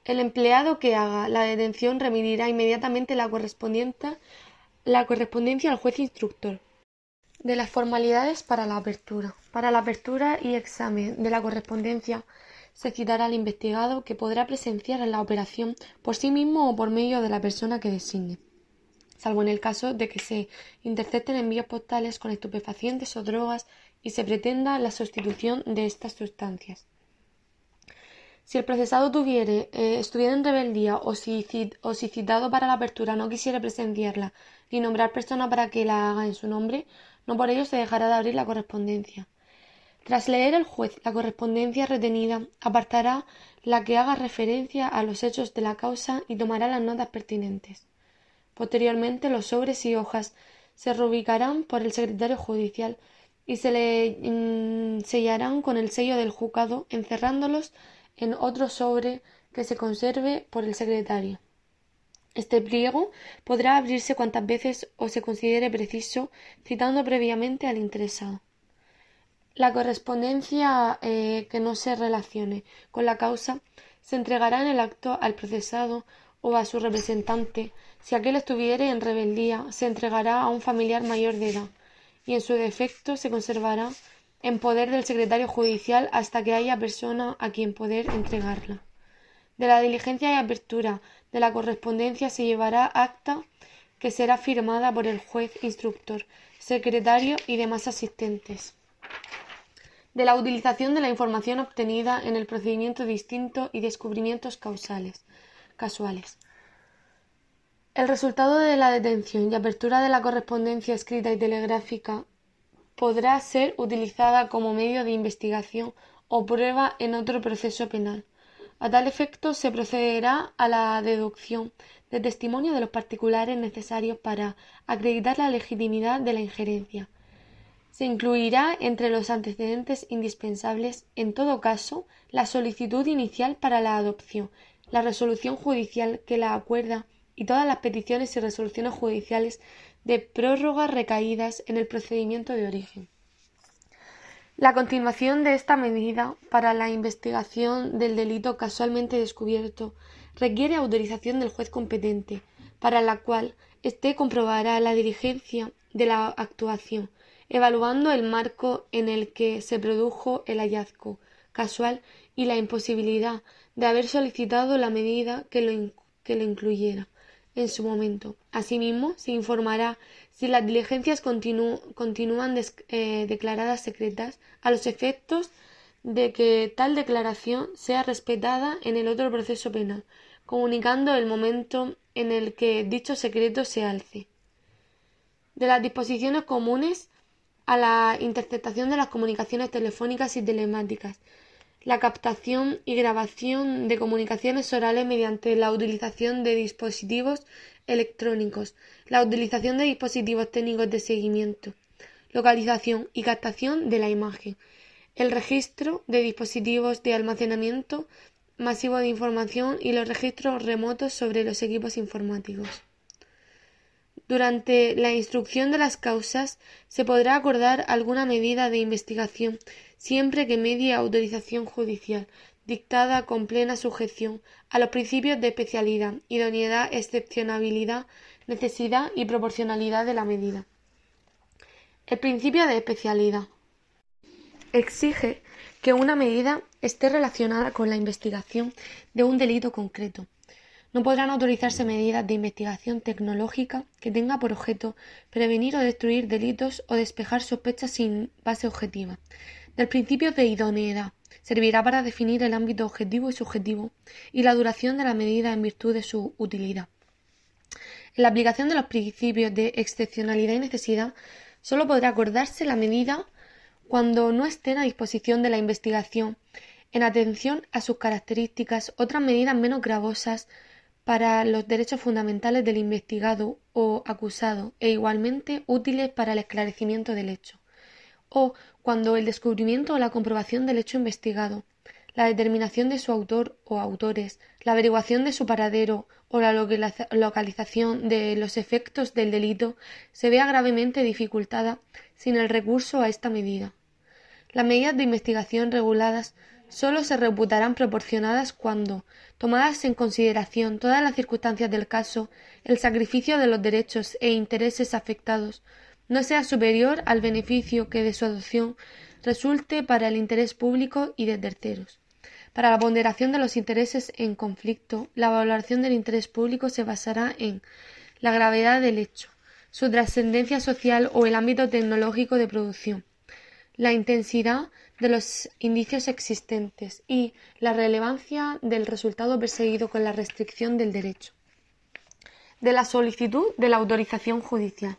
El empleado que haga la detención remitirá inmediatamente la, la correspondencia al juez instructor. De las formalidades para la apertura. Para la apertura y examen de la correspondencia se citará al investigado que podrá presenciar en la operación por sí mismo o por medio de la persona que designe, salvo en el caso de que se intercepten envíos postales con estupefacientes o drogas y se pretenda la sustitución de estas sustancias. Si el procesado tuviere, eh, estuviera en rebeldía o si, o si citado para la apertura no quisiera presenciarla ni nombrar persona para que la haga en su nombre, no por ello se dejará de abrir la correspondencia. Tras leer el juez la correspondencia retenida, apartará la que haga referencia a los hechos de la causa y tomará las notas pertinentes. Posteriormente, los sobres y hojas se reubicarán por el secretario judicial y se le mm, sellarán con el sello del juzgado, encerrándolos en otro sobre que se conserve por el secretario. Este pliego podrá abrirse cuantas veces o se considere preciso, citando previamente al interesado. La correspondencia eh, que no se relacione con la causa se entregará en el acto al procesado o a su representante. Si aquel estuviere en rebeldía, se entregará a un familiar mayor de edad y en su defecto se conservará en poder del secretario judicial hasta que haya persona a quien poder entregarla. De la diligencia y apertura de la correspondencia se llevará acta que será firmada por el juez instructor, secretario y demás asistentes. De la utilización de la información obtenida en el procedimiento distinto y descubrimientos causales, casuales. El resultado de la detención y apertura de la correspondencia escrita y telegráfica podrá ser utilizada como medio de investigación o prueba en otro proceso penal. A tal efecto se procederá a la deducción de testimonio de los particulares necesarios para acreditar la legitimidad de la injerencia. Se incluirá entre los antecedentes indispensables, en todo caso, la solicitud inicial para la adopción, la resolución judicial que la acuerda y todas las peticiones y resoluciones judiciales de prórroga recaídas en el procedimiento de origen. La continuación de esta medida para la investigación del delito casualmente descubierto requiere autorización del juez competente, para la cual éste comprobará la diligencia de la actuación, evaluando el marco en el que se produjo el hallazgo casual y la imposibilidad de haber solicitado la medida que lo, que lo incluyera en su momento. Asimismo, se informará si las diligencias continúan eh, declaradas secretas a los efectos de que tal declaración sea respetada en el otro proceso penal, comunicando el momento en el que dicho secreto se alce. De las disposiciones comunes a la interceptación de las comunicaciones telefónicas y telemáticas, la captación y grabación de comunicaciones orales mediante la utilización de dispositivos electrónicos, la utilización de dispositivos técnicos de seguimiento, localización y captación de la imagen, el registro de dispositivos de almacenamiento masivo de información y los registros remotos sobre los equipos informáticos. Durante la instrucción de las causas se podrá acordar alguna medida de investigación siempre que medie autorización judicial, dictada con plena sujeción a los principios de especialidad, idoneidad, excepcionabilidad, necesidad y proporcionalidad de la medida. El principio de especialidad exige que una medida esté relacionada con la investigación de un delito concreto. No podrán autorizarse medidas de investigación tecnológica que tenga por objeto prevenir o destruir delitos o despejar sospechas sin base objetiva, del principio de idoneidad. Servirá para definir el ámbito objetivo y subjetivo y la duración de la medida en virtud de su utilidad. En la aplicación de los principios de excepcionalidad y necesidad, sólo podrá acordarse la medida cuando no estén a disposición de la investigación, en atención a sus características, otras medidas menos gravosas para los derechos fundamentales del investigado o acusado e igualmente útiles para el esclarecimiento del hecho o cuando el descubrimiento o la comprobación del hecho investigado, la determinación de su autor o autores, la averiguación de su paradero o la localización de los efectos del delito se vea gravemente dificultada sin el recurso a esta medida. Las medidas de investigación reguladas sólo se reputarán proporcionadas cuando, tomadas en consideración todas las circunstancias del caso, el sacrificio de los derechos e intereses afectados no sea superior al beneficio que de su adopción resulte para el interés público y de terceros. Para la ponderación de los intereses en conflicto, la valoración del interés público se basará en la gravedad del hecho, su trascendencia social o el ámbito tecnológico de producción, la intensidad de los indicios existentes y la relevancia del resultado perseguido con la restricción del derecho. De la solicitud de la autorización judicial.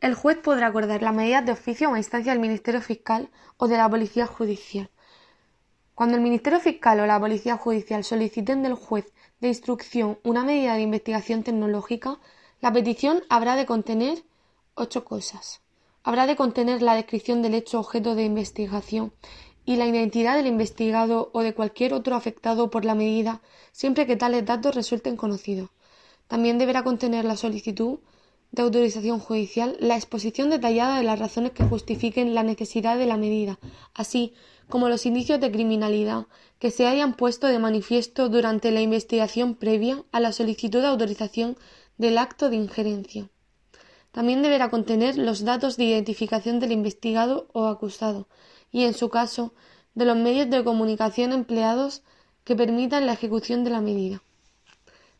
El juez podrá acordar las medidas de oficio o a instancia del Ministerio Fiscal o de la Policía Judicial. Cuando el Ministerio Fiscal o la Policía Judicial soliciten del juez de instrucción una medida de investigación tecnológica, la petición habrá de contener ocho cosas. Habrá de contener la descripción del hecho objeto de investigación y la identidad del investigado o de cualquier otro afectado por la medida, siempre que tales datos resulten conocidos. También deberá contener la solicitud de autorización judicial la exposición detallada de las razones que justifiquen la necesidad de la medida, así como los indicios de criminalidad que se hayan puesto de manifiesto durante la investigación previa a la solicitud de autorización del acto de injerencia. También deberá contener los datos de identificación del investigado o acusado y, en su caso, de los medios de comunicación empleados que permitan la ejecución de la medida.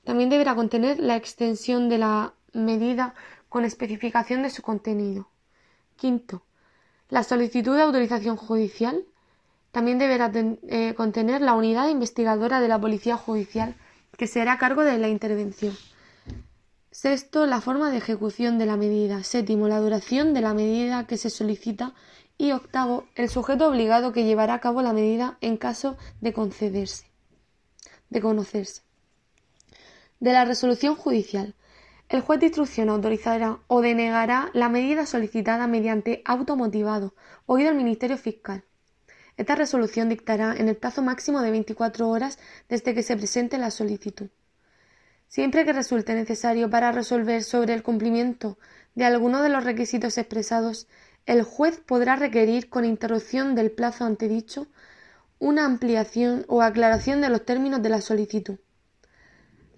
También deberá contener la extensión de la medida con especificación de su contenido. Quinto, la solicitud de autorización judicial también deberá eh, contener la unidad investigadora de la Policía Judicial que se hará cargo de la intervención. Sexto, la forma de ejecución de la medida. Séptimo, la duración de la medida que se solicita. Y octavo, el sujeto obligado que llevará a cabo la medida en caso de concederse, de conocerse. De la resolución judicial. El juez de instrucción autorizará o denegará la medida solicitada mediante automotivado, oído el Ministerio Fiscal. Esta resolución dictará en el plazo máximo de 24 horas desde que se presente la solicitud. Siempre que resulte necesario para resolver sobre el cumplimiento de alguno de los requisitos expresados, el juez podrá requerir con interrupción del plazo antedicho una ampliación o aclaración de los términos de la solicitud.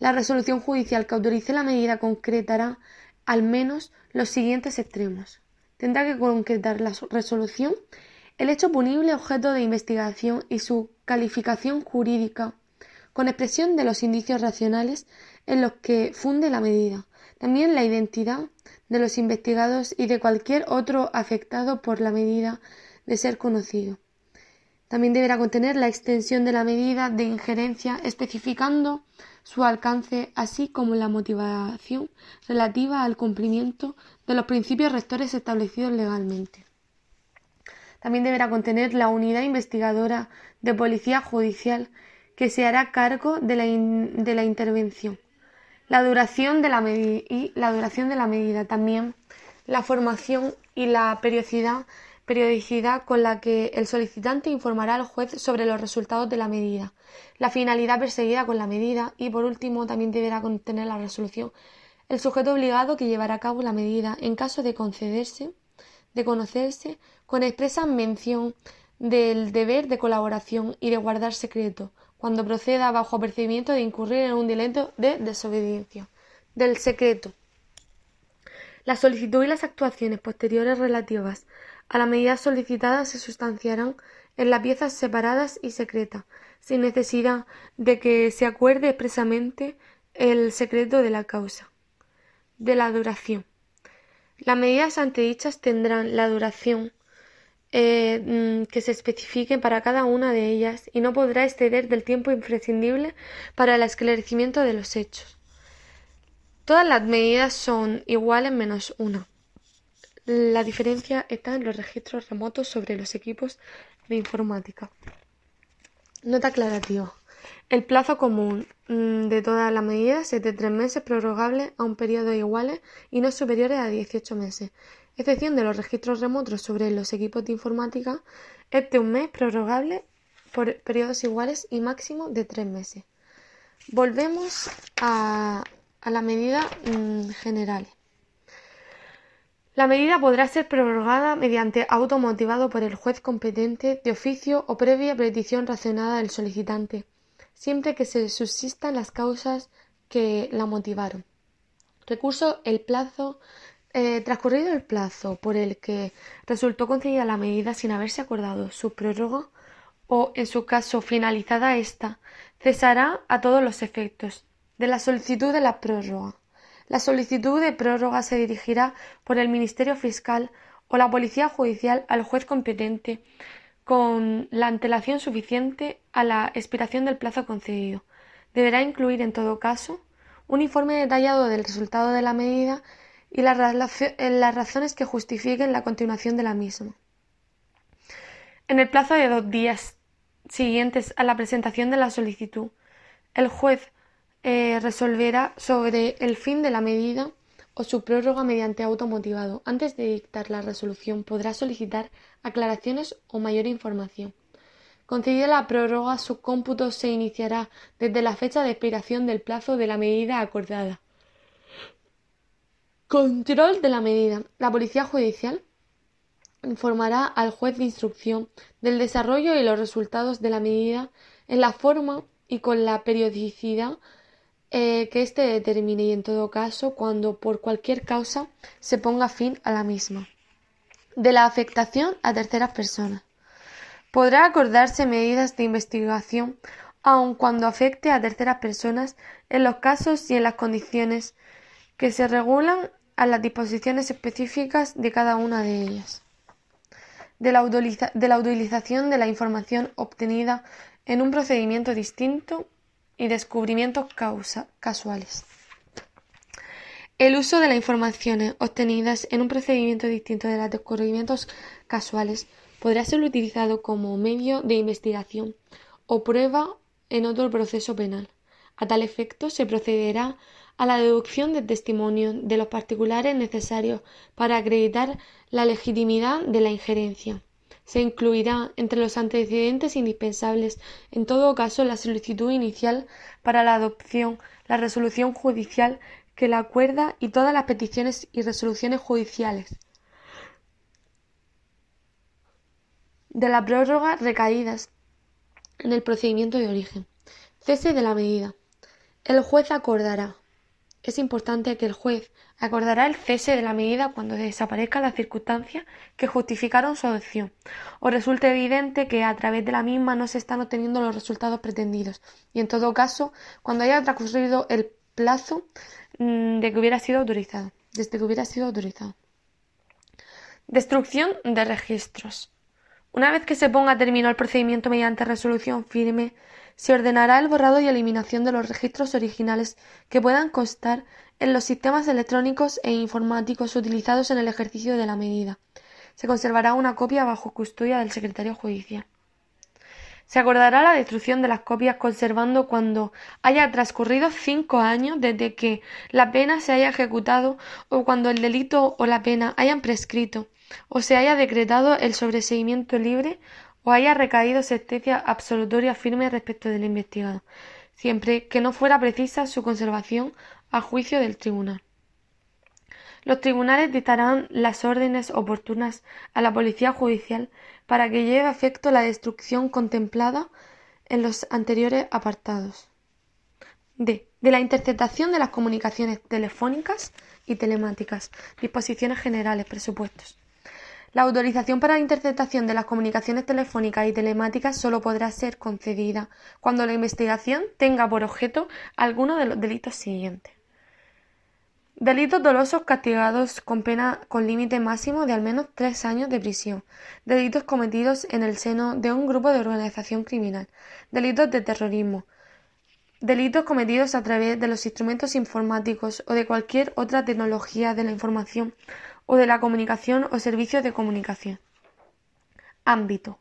La resolución judicial que autorice la medida concretará al menos los siguientes extremos. Tendrá que concretar la resolución el hecho punible objeto de investigación y su calificación jurídica con expresión de los indicios racionales en los que funde la medida, también la identidad de los investigados y de cualquier otro afectado por la medida de ser conocido. También deberá contener la extensión de la medida de injerencia especificando su alcance, así como la motivación relativa al cumplimiento de los principios rectores establecidos legalmente. También deberá contener la unidad investigadora de policía judicial que se hará cargo de la, de la intervención la duración de la y la duración de la medida, también la formación y la periodicidad, periodicidad con la que el solicitante informará al juez sobre los resultados de la medida, la finalidad perseguida con la medida y, por último, también deberá contener la resolución. El sujeto obligado que llevará a cabo la medida en caso de concederse, de conocerse, con expresa mención del deber de colaboración y de guardar secreto, cuando proceda bajo apercibimiento de incurrir en un delito de desobediencia. Del secreto. La solicitud y las actuaciones posteriores relativas a la medida solicitada se sustanciarán en las piezas separadas y secretas, sin necesidad de que se acuerde expresamente el secreto de la causa. De la duración. Las medidas antedichas tendrán la duración eh, mm, que se especifiquen para cada una de ellas y no podrá exceder del tiempo imprescindible para el esclarecimiento de los hechos. Todas las medidas son iguales menos una. La diferencia está en los registros remotos sobre los equipos de informática. Nota aclarativa. El plazo común mm, de todas las medidas es de tres meses prorrogable a un periodo iguales y no superiores a 18 meses excepción de los registros remotos sobre los equipos de informática, es de un mes prorrogable por periodos iguales y máximo de tres meses. Volvemos a, la medida mm, general. La medida podrá ser prorrogada mediante auto motivado por el juez competente de oficio o previa petición racionada del solicitante, siempre que se subsistan las causas que la motivaron. Recurso el plazo eh, transcurrido el plazo por el que resultó concedida la medida sin haberse acordado su prórroga o, en su caso, finalizada esta, cesará a todos los efectos de la solicitud de la prórroga. La solicitud de prórroga se dirigirá por el Ministerio Fiscal o la Policía Judicial al juez competente con la antelación suficiente a la expiración del plazo concedido. Deberá incluir, en todo caso, un informe detallado del resultado de la medida y las, razones que justifiquen la continuación de la misma. En el plazo de dos días siguientes a la presentación de la solicitud, el juez eh, resolverá sobre el fin de la medida o su prórroga mediante automotivado. Antes de dictar la resolución podrá solicitar aclaraciones o mayor información. Concedida la prórroga, su cómputo se iniciará desde la fecha de expiración del plazo de la medida acordada Control de la medida. La Policía Judicial informará al juez de instrucción del desarrollo y los resultados de la medida en la forma y con la periodicidad eh, que éste determine y en todo caso cuando por cualquier causa se ponga fin a la misma. De la afectación a terceras personas. Podrá acordarse medidas de investigación aun cuando afecte a terceras personas en los casos y en las condiciones que se regulan a las disposiciones específicas de cada una de ellas. De la, utilización de la información obtenida en un procedimiento distinto y descubrimientos casuales. El uso de las informaciones obtenidas en un procedimiento distinto de los descubrimientos casuales podrá ser utilizado como medio de investigación o prueba en otro proceso penal. A tal efecto, se procederá a la deducción de testimonio de los particulares necesarios para acreditar la legitimidad de la injerencia. Se incluirá entre los antecedentes indispensables, en todo caso, la solicitud inicial para la adopción, la resolución judicial que la acuerda y todas las peticiones y resoluciones judiciales de la prórroga recaídas en el procedimiento de origen. Cese de la medida. El juez acordará, es importante que el juez acordará el cese de la medida cuando desaparezcan las circunstancias que justificaron su adopción o resulte evidente que a través de la misma no se están obteniendo los resultados pretendidos y en todo caso cuando haya transcurrido el plazo mm, de que hubiera sido autorizado, desde que hubiera sido autorizado. Destrucción de registros. Una vez que se ponga término el procedimiento mediante resolución firme, se ordenará el borrado y eliminación de los registros originales que puedan constar en los sistemas electrónicos e informáticos utilizados en el ejercicio de la medida. Se conservará una copia bajo custodia del secretario judicial. Se acordará la destrucción de las copias conservando cuando haya transcurrido cinco años desde que la pena se haya ejecutado o cuando el delito o la pena hayan prescrito o se haya decretado el sobreseimiento libre o haya recaído sentencia absolutoria firme respecto del investigado, siempre que no fuera precisa su conservación a juicio del tribunal. Los tribunales dictarán las órdenes oportunas a la policía judicial para que lleve a efecto la destrucción contemplada en los anteriores apartados. D. De la interceptación de las comunicaciones telefónicas y telemáticas. Disposiciones generales. Presupuestos. La autorización para la interceptación de las comunicaciones telefónicas y telemáticas solo podrá ser concedida cuando la investigación tenga por objeto alguno de los delitos siguientes. Delitos dolosos castigados con pena con límite máximo de al menos tres años de prisión. Delitos cometidos en el seno de un grupo de organización criminal. Delitos de terrorismo. Delitos cometidos a través de los instrumentos informáticos o de cualquier otra tecnología de la información o de la comunicación o servicios de comunicación. Ámbito.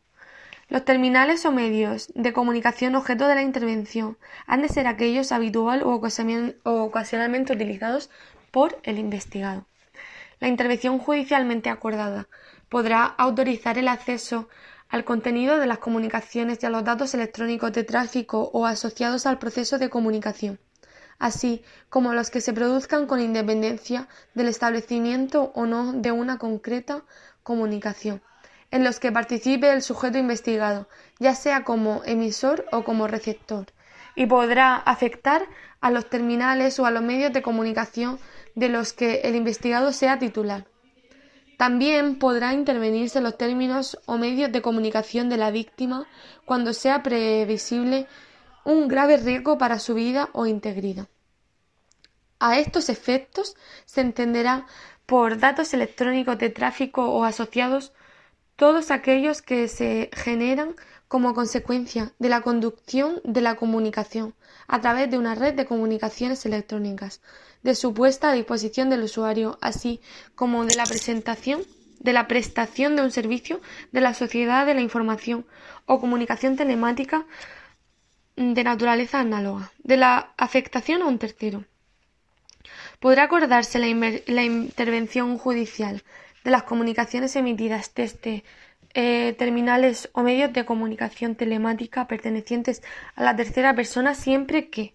Los terminales o medios de comunicación objeto de la intervención han de ser aquellos habitual o ocasionalmente utilizados por el investigado. La intervención judicialmente acordada podrá autorizar el acceso al contenido de las comunicaciones y a los datos electrónicos de tráfico o asociados al proceso de comunicación así como los que se produzcan con independencia del establecimiento o no de una concreta comunicación, en los que participe el sujeto investigado, ya sea como emisor o como receptor, y podrá afectar a los terminales o a los medios de comunicación de los que el investigado sea titular. También podrá intervenirse los términos o medios de comunicación de la víctima cuando sea previsible un grave riesgo para su vida o integridad. A estos efectos se entenderá por datos electrónicos de tráfico o asociados todos aquellos que se generan como consecuencia de la conducción de la comunicación a través de una red de comunicaciones electrónicas, de su puesta a disposición del usuario, así como de la presentación de la prestación de un servicio de la sociedad de la información o comunicación telemática de naturaleza análoga, de la afectación a un tercero. Podrá acordarse la, intervención judicial de las comunicaciones emitidas desde eh, terminales o medios de comunicación telemática pertenecientes a la tercera persona siempre que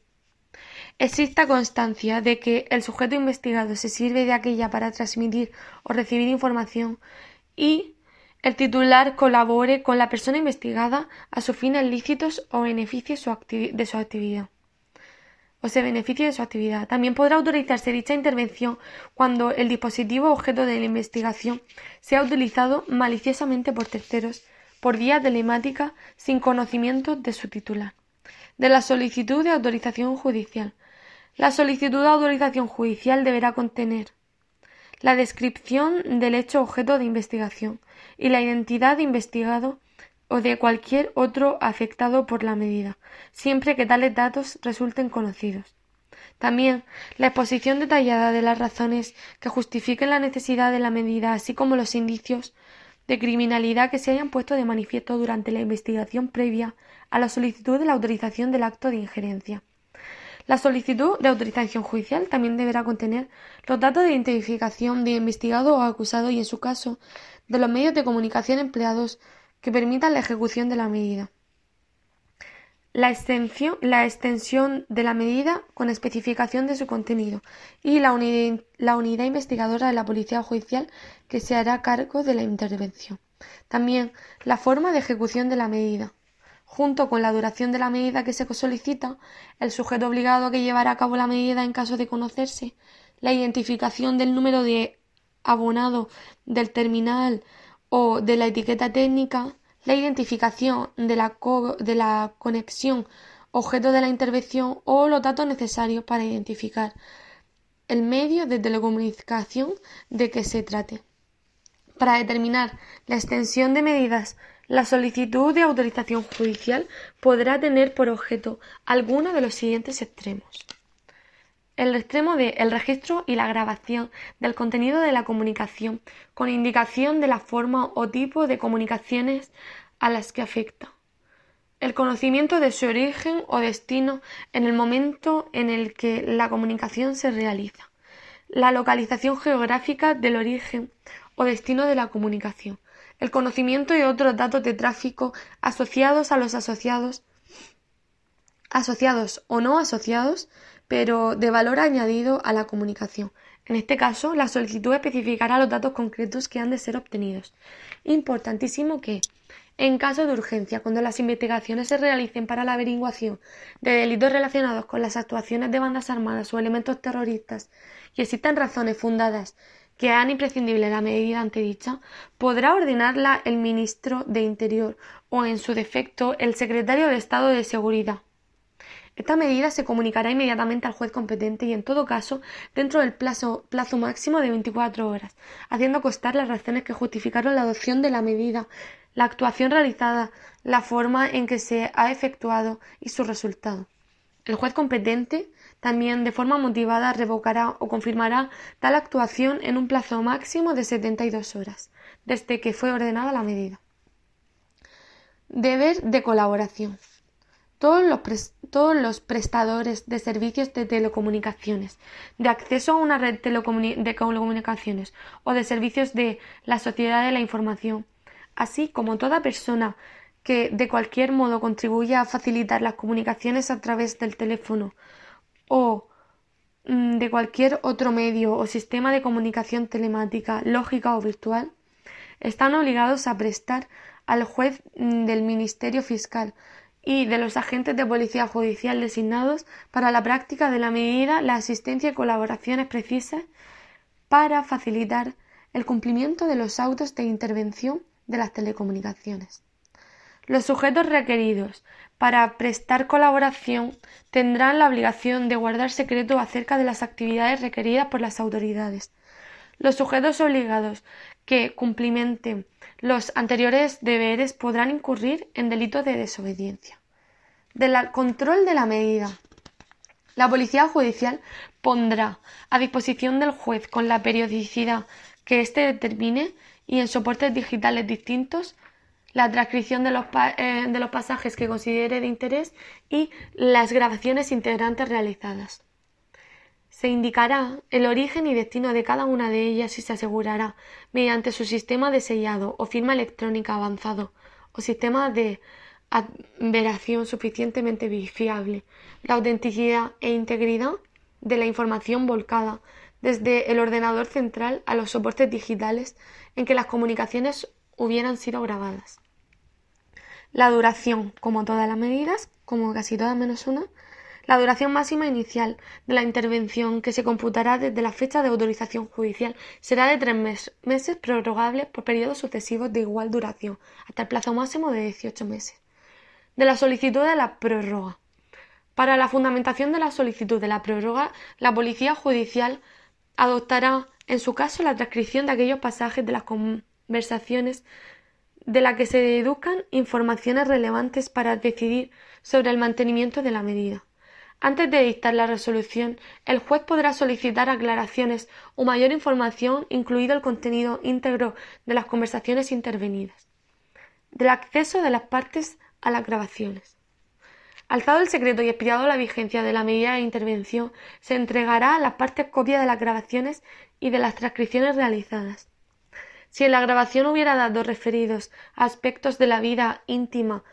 exista constancia de que el sujeto investigado se sirve de aquella para transmitir o recibir información y el titular colabore con la persona investigada a sus fines lícitos o beneficie de su actividad o se beneficie de su actividad. También podrá autorizarse dicha intervención cuando el dispositivo objeto de la investigación sea utilizado maliciosamente por terceros por vía telemática sin conocimiento de su titular. De la solicitud de autorización judicial. La solicitud de autorización judicial deberá contener la descripción del hecho objeto de investigación y la identidad de investigado o de cualquier otro afectado por la medida, siempre que tales datos resulten conocidos. También la exposición detallada de las razones que justifiquen la necesidad de la medida, así como los indicios de criminalidad que se hayan puesto de manifiesto durante la investigación previa a la solicitud de la autorización del acto de injerencia. La solicitud de autorización judicial también deberá contener los datos de identificación de investigado o acusado y, en su caso, de los medios de comunicación empleados que permitan la ejecución de la medida. La, la extensión de la medida con especificación de su contenido y la, la unidad investigadora de la Policía Judicial que se hará cargo de la intervención. También la forma de ejecución de la medida. Junto con la duración de la medida que se solicita, el sujeto obligado que llevará a cabo la medida en caso de conocerse, la identificación del número de abonado del terminal o de la etiqueta técnica, la identificación de la, de la conexión objeto de la intervención o los datos necesarios para identificar el medio de telecomunicación de que se trate. Para determinar la extensión de medidas, la solicitud de autorización judicial podrá tener por objeto alguno de los siguientes extremos el extremo de el registro y la grabación del contenido de la comunicación con indicación de la forma o tipo de comunicaciones a las que afecta. El conocimiento de su origen o destino en el momento en el que la comunicación se realiza. La localización geográfica del origen o destino de la comunicación. El conocimiento y otros datos de tráfico asociados a los asociados asociados o no asociados pero de valor añadido a la comunicación. En este caso, la solicitud especificará los datos concretos que han de ser obtenidos. Importantísimo que, en caso de urgencia, cuando las investigaciones se realicen para la averiguación de delitos relacionados con las actuaciones de bandas armadas o elementos terroristas y existan razones fundadas que hagan imprescindible la medida antedicha, podrá ordenarla el ministro de Interior o, en su defecto, el secretario de Estado de Seguridad. Esta medida se comunicará inmediatamente al juez competente y, en todo caso, dentro del plazo, máximo de 24 horas, haciendo constar las razones que justificaron la adopción de la medida, la actuación realizada, la forma en que se ha efectuado y su resultado. El juez competente también de forma motivada revocará o confirmará tal actuación en un plazo máximo de 72 horas, desde que fue ordenada la medida. Deber de colaboración. Todos los, prestadores de servicios de telecomunicaciones, de acceso a una red de comunicaciones o de servicios de la sociedad de la información, así como toda persona que de cualquier modo contribuya a facilitar las comunicaciones a través del teléfono o mm, de cualquier otro medio o sistema de comunicación telemática, lógica o virtual, están obligados a prestar al juez mm, del Ministerio Fiscal y de los agentes de policía judicial designados para la práctica de la medida, la asistencia y colaboraciones precisas para facilitar el cumplimiento de los autos de intervención de las telecomunicaciones. Los sujetos requeridos para prestar colaboración tendrán la obligación de guardar secreto acerca de las actividades requeridas por las autoridades. Los sujetos obligados que cumplimenten los anteriores deberes podrán incurrir en delitos de desobediencia. Del control de la medida. La Policía Judicial pondrá a disposición del juez con la periodicidad que éste determine y en soportes digitales distintos la transcripción de los, eh, de los pasajes que considere de interés y las grabaciones integrantes realizadas. Se indicará el origen y destino de cada una de ellas y se asegurará, mediante su sistema de sellado o firma electrónica avanzado o sistema de adveración suficientemente fiable, la autenticidad e integridad de la información volcada desde el ordenador central a los soportes digitales en que las comunicaciones hubieran sido grabadas. La duración, como todas las medidas, como casi todas menos una, la duración máxima inicial de la intervención, que se computará desde la fecha de autorización judicial, será de tres meses prorrogables por periodos sucesivos de igual duración, hasta el plazo máximo de 18 meses. De la solicitud de la prórroga. Para la fundamentación de la solicitud de la prórroga, la Policía Judicial adoptará, en su caso, la transcripción de aquellos pasajes de las conversaciones de la que se deduzcan informaciones relevantes para decidir sobre el mantenimiento de la medida. Antes de dictar la resolución, el juez podrá solicitar aclaraciones o mayor información, incluido el contenido íntegro de las conversaciones intervenidas. Del acceso de las partes a las grabaciones. Alzado el secreto y expirado la vigencia de la medida de intervención, se entregará a las partes copia de las grabaciones y de las transcripciones realizadas. Si en la grabación hubiera datos referidos a aspectos de la vida íntima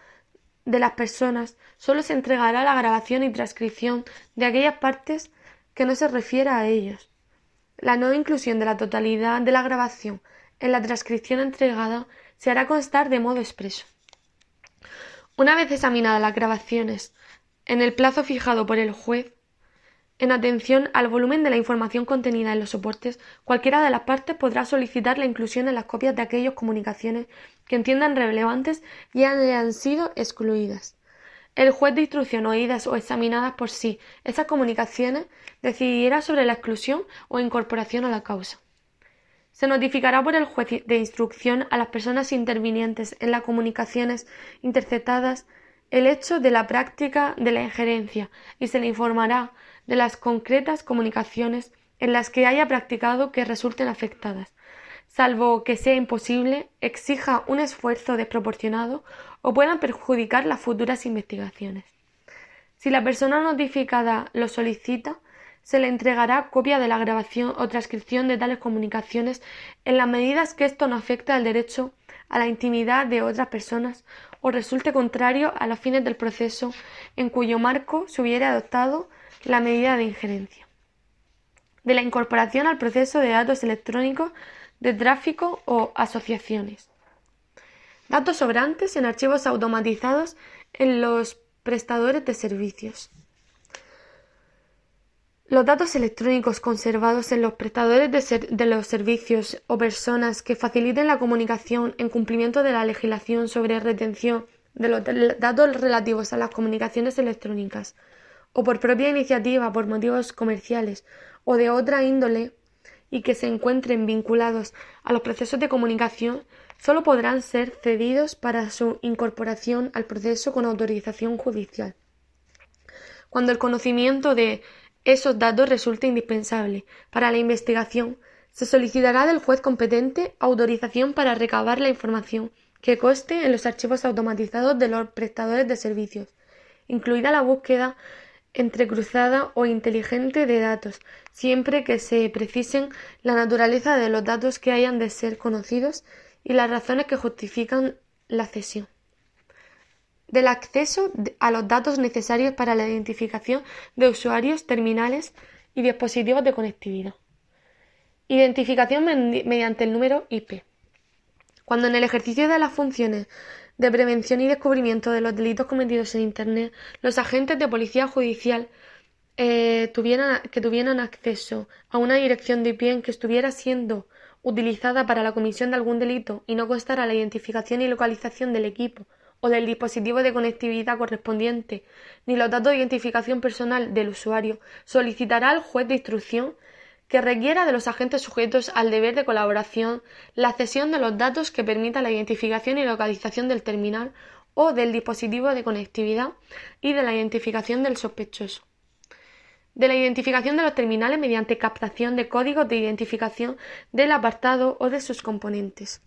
de las personas, sólo se entregará la grabación y transcripción de aquellas partes que no se refiera a ellos. La no inclusión de la totalidad de la grabación en la transcripción entregada se hará constar de modo expreso. Una vez examinadas las grabaciones en el plazo fijado por el juez, en atención al volumen de la información contenida en los soportes, cualquiera de las partes podrá solicitar la inclusión en las copias de aquellas comunicaciones que entiendan relevantes y hayan sido excluidas. El juez de instrucción oídas o examinadas por sí esas comunicaciones decidirá sobre la exclusión o incorporación a la causa. Se notificará por el juez de instrucción a las personas intervinientes en las comunicaciones interceptadas el hecho de la práctica de la injerencia y se le informará de las concretas comunicaciones en las que haya practicado que resulten afectadas, salvo que sea imposible, exija un esfuerzo desproporcionado o puedan perjudicar las futuras investigaciones. Si la persona notificada lo solicita, se le entregará copia de la grabación o transcripción de tales comunicaciones en las medidas que esto no afecte al derecho a la intimidad de otras personas o resulte contrario a los fines del proceso en cuyo marco se hubiera adoptado la medida de injerencia. De la incorporación al proceso de datos electrónicos de tráfico o asociaciones. Datos sobrantes en archivos automatizados en los prestadores de servicios. Los datos electrónicos conservados en los prestadores de, los servicios o personas que faciliten la comunicación en cumplimiento de la legislación sobre retención de los datos relativos a las comunicaciones electrónicas o por propia iniciativa por motivos comerciales o de otra índole y que se encuentren vinculados a los procesos de comunicación solo podrán ser cedidos para su incorporación al proceso con autorización judicial. Cuando el conocimiento de esos datos resulte indispensable para la investigación, se solicitará del juez competente autorización para recabar la información que conste en los archivos automatizados de los prestadores de servicios, incluida la búsqueda entrecruzada o inteligente de datos, siempre que se precisen la naturaleza de los datos que hayan de ser conocidos y las razones que justifican la cesión. Del acceso a los datos necesarios para la identificación de usuarios, terminales y dispositivos de conectividad. Identificación mediante el número IP. Cuando en el ejercicio de las funciones de prevención y descubrimiento de los delitos cometidos en Internet, los agentes de policía judicial eh, tuvieran, que tuvieran acceso a una dirección de IP que estuviera siendo utilizada para la comisión de algún delito y no constara la identificación y localización del equipo o del dispositivo de conectividad correspondiente, ni los datos de identificación personal del usuario, solicitará al juez de instrucción que requiera de los agentes sujetos al deber de colaboración la cesión de los datos que permita la identificación y localización del terminal o del dispositivo de conectividad y de la identificación del sospechoso. De la identificación de los terminales mediante captación de códigos de identificación del apartado o de sus componentes.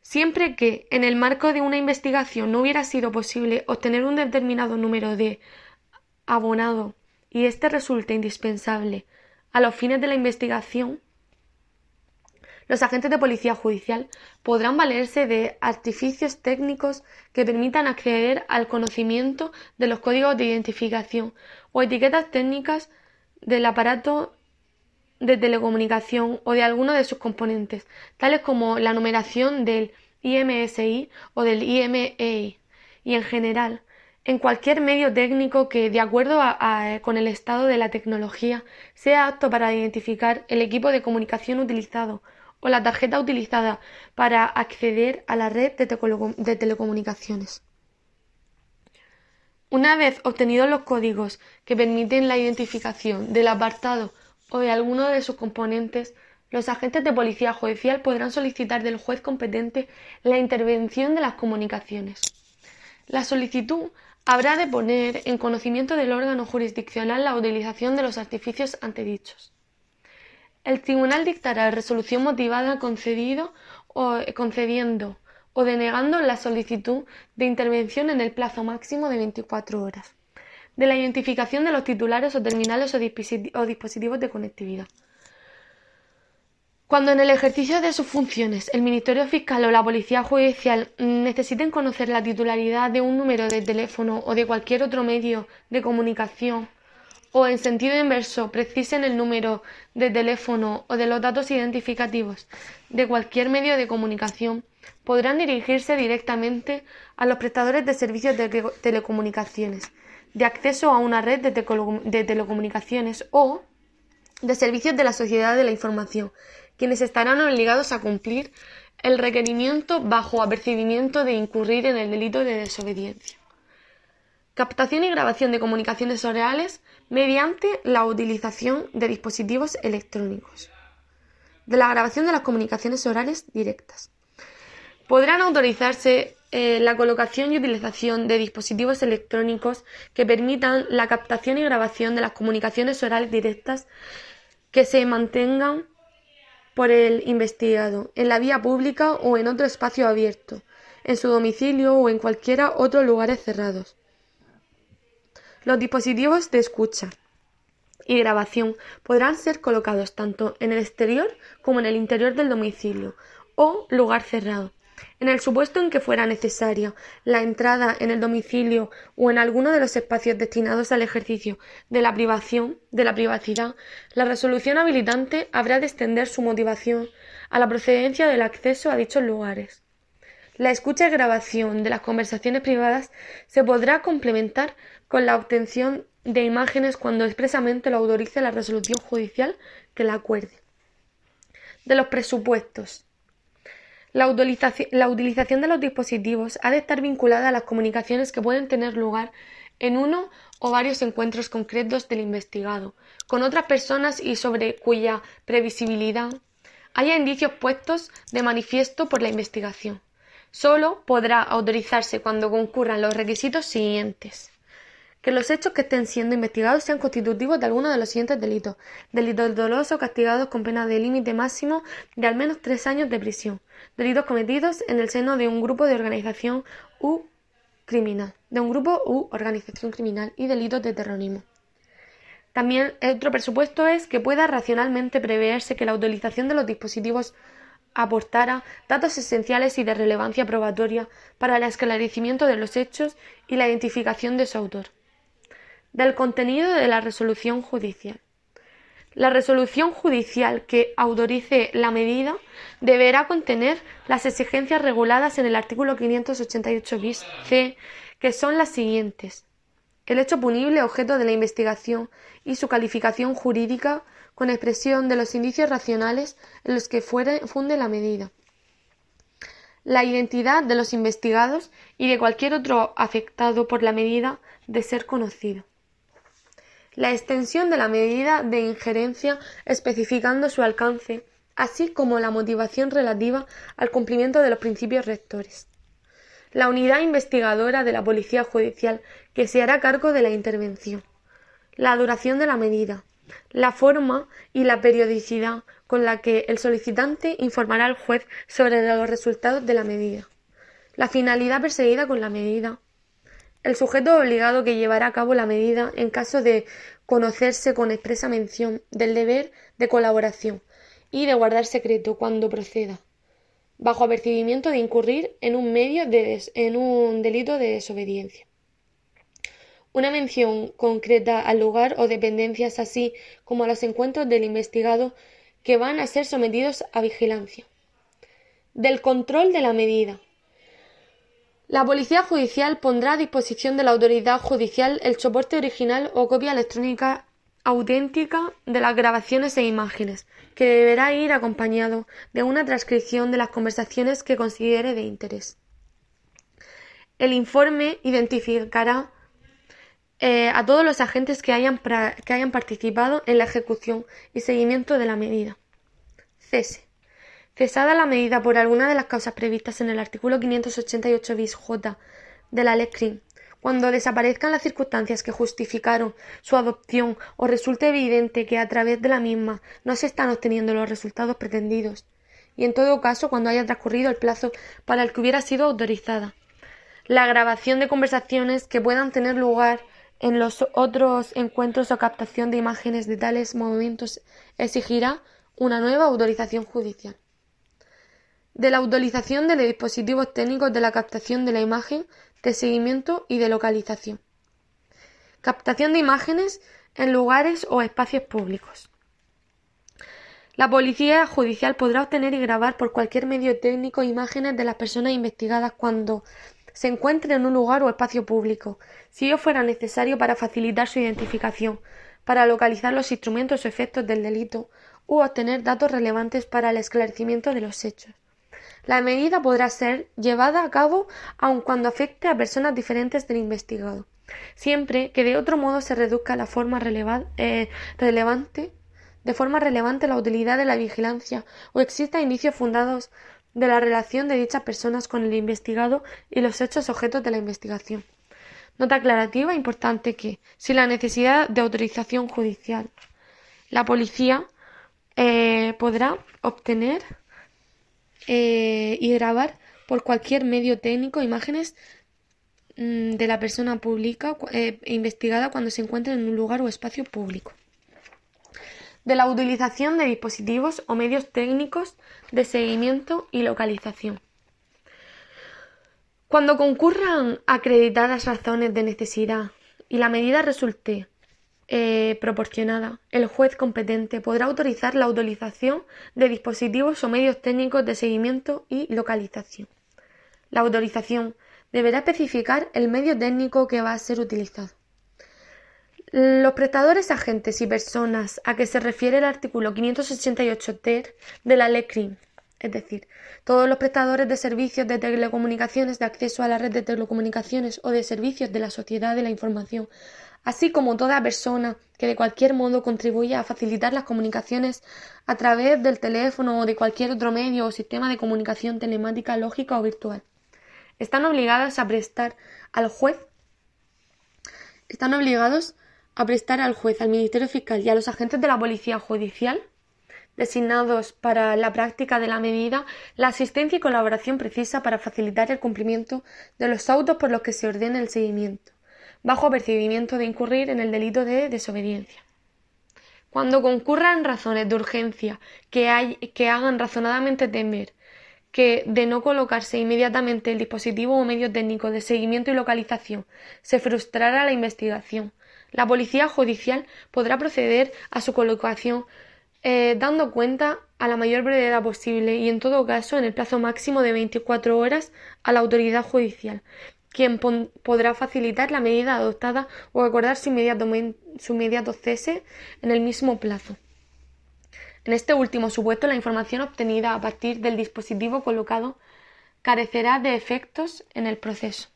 Siempre que, en el marco de una investigación, no hubiera sido posible obtener un determinado número de abonado y éste resulte indispensable a los fines de la investigación, Los agentes de policía judicial podrán valerse de artificios técnicos que permitan acceder al conocimiento de los códigos de identificación o etiquetas técnicas del aparato de telecomunicación o de alguno de sus componentes, tales como la numeración del IMSI o del IMEI, y en general, en cualquier medio técnico que, de acuerdo con el estado de la tecnología, sea apto para identificar el equipo de comunicación utilizado o la tarjeta utilizada para acceder a la red de telecomunicaciones. Una vez obtenidos los códigos que permiten la identificación del apartado o de alguno de sus componentes, los agentes de policía judicial podrán solicitar del juez competente la intervención de las comunicaciones. La solicitud habrá de poner en conocimiento del órgano jurisdiccional la utilización de los artificios antedichos. El tribunal dictará resolución motivada concedido o concediendo o denegando la solicitud de intervención en el plazo máximo de 24 horas de la identificación de los titulares o terminales o dispositivos de conectividad. Cuando en el ejercicio de sus funciones el Ministerio Fiscal o la Policía Judicial necesiten conocer la titularidad de un número de teléfono o de cualquier otro medio de comunicación, o en sentido inverso precisen el número de teléfono o de los datos identificativos de cualquier medio de comunicación, podrán dirigirse directamente a los prestadores de servicios de telecomunicaciones de acceso a una red de, telecomunicaciones o de servicios de la sociedad de la información, quienes estarán obligados a cumplir el requerimiento bajo apercibimiento de incurrir en el delito de desobediencia. Captación y grabación de comunicaciones orales mediante la utilización de dispositivos electrónicos. De la grabación de las comunicaciones orales directas. Podrán autorizarse eh, la colocación y utilización de dispositivos electrónicos que permitan la captación y grabación de las comunicaciones orales directas que se mantengan por el investigado en la vía pública o en otro espacio abierto, en su domicilio o en cualquiera otros lugares cerrados. Los dispositivos de escucha y grabación podrán ser colocados tanto en el exterior como en el interior del domicilio o lugar cerrado en el supuesto en que fuera necesaria la entrada en el domicilio o en alguno de los espacios destinados al ejercicio de la privación de la privacidad, la resolución habilitante habrá de extender su motivación a la procedencia del acceso a dichos lugares. La escucha y grabación de las conversaciones privadas se podrá complementar con la obtención de imágenes cuando expresamente lo autorice la resolución judicial que la acuerde. De los presupuestos. La, utilización de los dispositivos ha de estar vinculada a las comunicaciones que pueden tener lugar en uno o varios encuentros concretos del investigado con otras personas y sobre cuya previsibilidad haya indicios puestos de manifiesto por la investigación. Solo podrá autorizarse cuando concurran los requisitos siguientes que los hechos que estén siendo investigados sean constitutivos de alguno de los siguientes delitos. Delitos dolosos castigados con pena de límite máximo de al menos tres años de prisión. Delitos cometidos en el seno de un grupo de organización u criminal, de un grupo u organización criminal y delitos de terrorismo. También otro presupuesto es que pueda racionalmente preverse que la utilización de los dispositivos aportara datos esenciales y de relevancia probatoria para el esclarecimiento de los hechos y la identificación de su autor del contenido de la resolución judicial. La resolución judicial que autorice la medida deberá contener las exigencias reguladas en el artículo 588 bis c, que son las siguientes: el hecho punible objeto de la investigación y su calificación jurídica con expresión de los indicios racionales en los que funde la medida. La identidad de los investigados y de cualquier otro afectado por la medida de ser conocido la extensión de la medida de injerencia especificando su alcance, así como la motivación relativa al cumplimiento de los principios rectores. La unidad investigadora de la Policía Judicial que se hará cargo de la intervención. La duración de la medida. La forma y la periodicidad con la que el solicitante informará al juez sobre los resultados de la medida. La finalidad perseguida con la medida el sujeto obligado que llevará a cabo la medida en caso de conocerse con expresa mención del deber de colaboración y de guardar secreto cuando proceda, bajo apercibimiento de incurrir en un en un delito de desobediencia. Una mención concreta al lugar o dependencias así como a los encuentros del investigado que van a ser sometidos a vigilancia. Del control de la medida. La Policía Judicial pondrá a disposición de la autoridad judicial el soporte original o copia electrónica auténtica de las grabaciones e imágenes, que deberá ir acompañado de una transcripción de las conversaciones que considere de interés. El informe identificará eh, a todos los agentes que hayan, que hayan participado en la ejecución y seguimiento de la medida. Cese. Cesada la medida por alguna de las causas previstas en el artículo 588 bis J de la Ley CRIM, cuando desaparezcan las circunstancias que justificaron su adopción o resulte evidente que a través de la misma no se están obteniendo los resultados pretendidos, y en todo caso cuando haya transcurrido el plazo para el que hubiera sido autorizada. La grabación de conversaciones que puedan tener lugar en los otros encuentros o captación de imágenes de tales movimientos exigirá una nueva autorización judicial de la autorización de los dispositivos técnicos de la captación de la imagen, de seguimiento y de localización. Captación de imágenes en lugares o espacios públicos. La policía judicial podrá obtener y grabar por cualquier medio técnico imágenes de las personas investigadas cuando se encuentren en un lugar o espacio público, si ello fuera necesario para facilitar su identificación, para localizar los instrumentos o efectos del delito u obtener datos relevantes para el esclarecimiento de los hechos. La medida podrá ser llevada a cabo aun cuando afecte a personas diferentes del investigado, siempre que de otro modo se reduzca la forma eh, relevante de forma relevante la utilidad de la vigilancia o exista indicios fundados de la relación de dichas personas con el investigado y los hechos objetos de la investigación. Nota aclarativa importante que, sin la necesidad de autorización judicial, la policía eh, podrá obtener eh, y grabar por cualquier medio técnico imágenes mm, de la persona pública eh, investigada cuando se encuentre en un lugar o espacio público. De la utilización de dispositivos o medios técnicos de seguimiento y localización. Cuando concurran acreditadas razones de necesidad y la medida resulte eh, proporcionada, el juez competente podrá autorizar la autorización de dispositivos o medios técnicos de seguimiento y localización. La autorización deberá especificar el medio técnico que va a ser utilizado. Los prestadores, agentes y personas a que se refiere el artículo 588 ter de la ley CRIM, es decir, todos los prestadores de servicios de telecomunicaciones, de acceso a la red de telecomunicaciones o de servicios de la sociedad de la información, así como toda persona que de cualquier modo contribuya a facilitar las comunicaciones a través del teléfono o de cualquier otro medio o sistema de comunicación telemática lógica o virtual. Están obligadas a prestar al juez están obligados a prestar al juez, al Ministerio Fiscal y a los agentes de la Policía Judicial designados para la práctica de la medida la asistencia y colaboración precisa para facilitar el cumplimiento de los autos por los que se ordena el seguimiento bajo apercibimiento de incurrir en el delito de desobediencia. Cuando concurran razones de urgencia que, que hagan razonadamente temer que, de no colocarse inmediatamente el dispositivo o medio técnico de seguimiento y localización, se frustrará la investigación, la Policía Judicial podrá proceder a su colocación eh, dando cuenta a la mayor brevedad posible y, en todo caso, en el plazo máximo de 24 horas a la autoridad judicial, quien podrá facilitar la medida adoptada o acordar su inmediato, cese en el mismo plazo. En este último supuesto, la información obtenida a partir del dispositivo colocado carecerá de efectos en el proceso.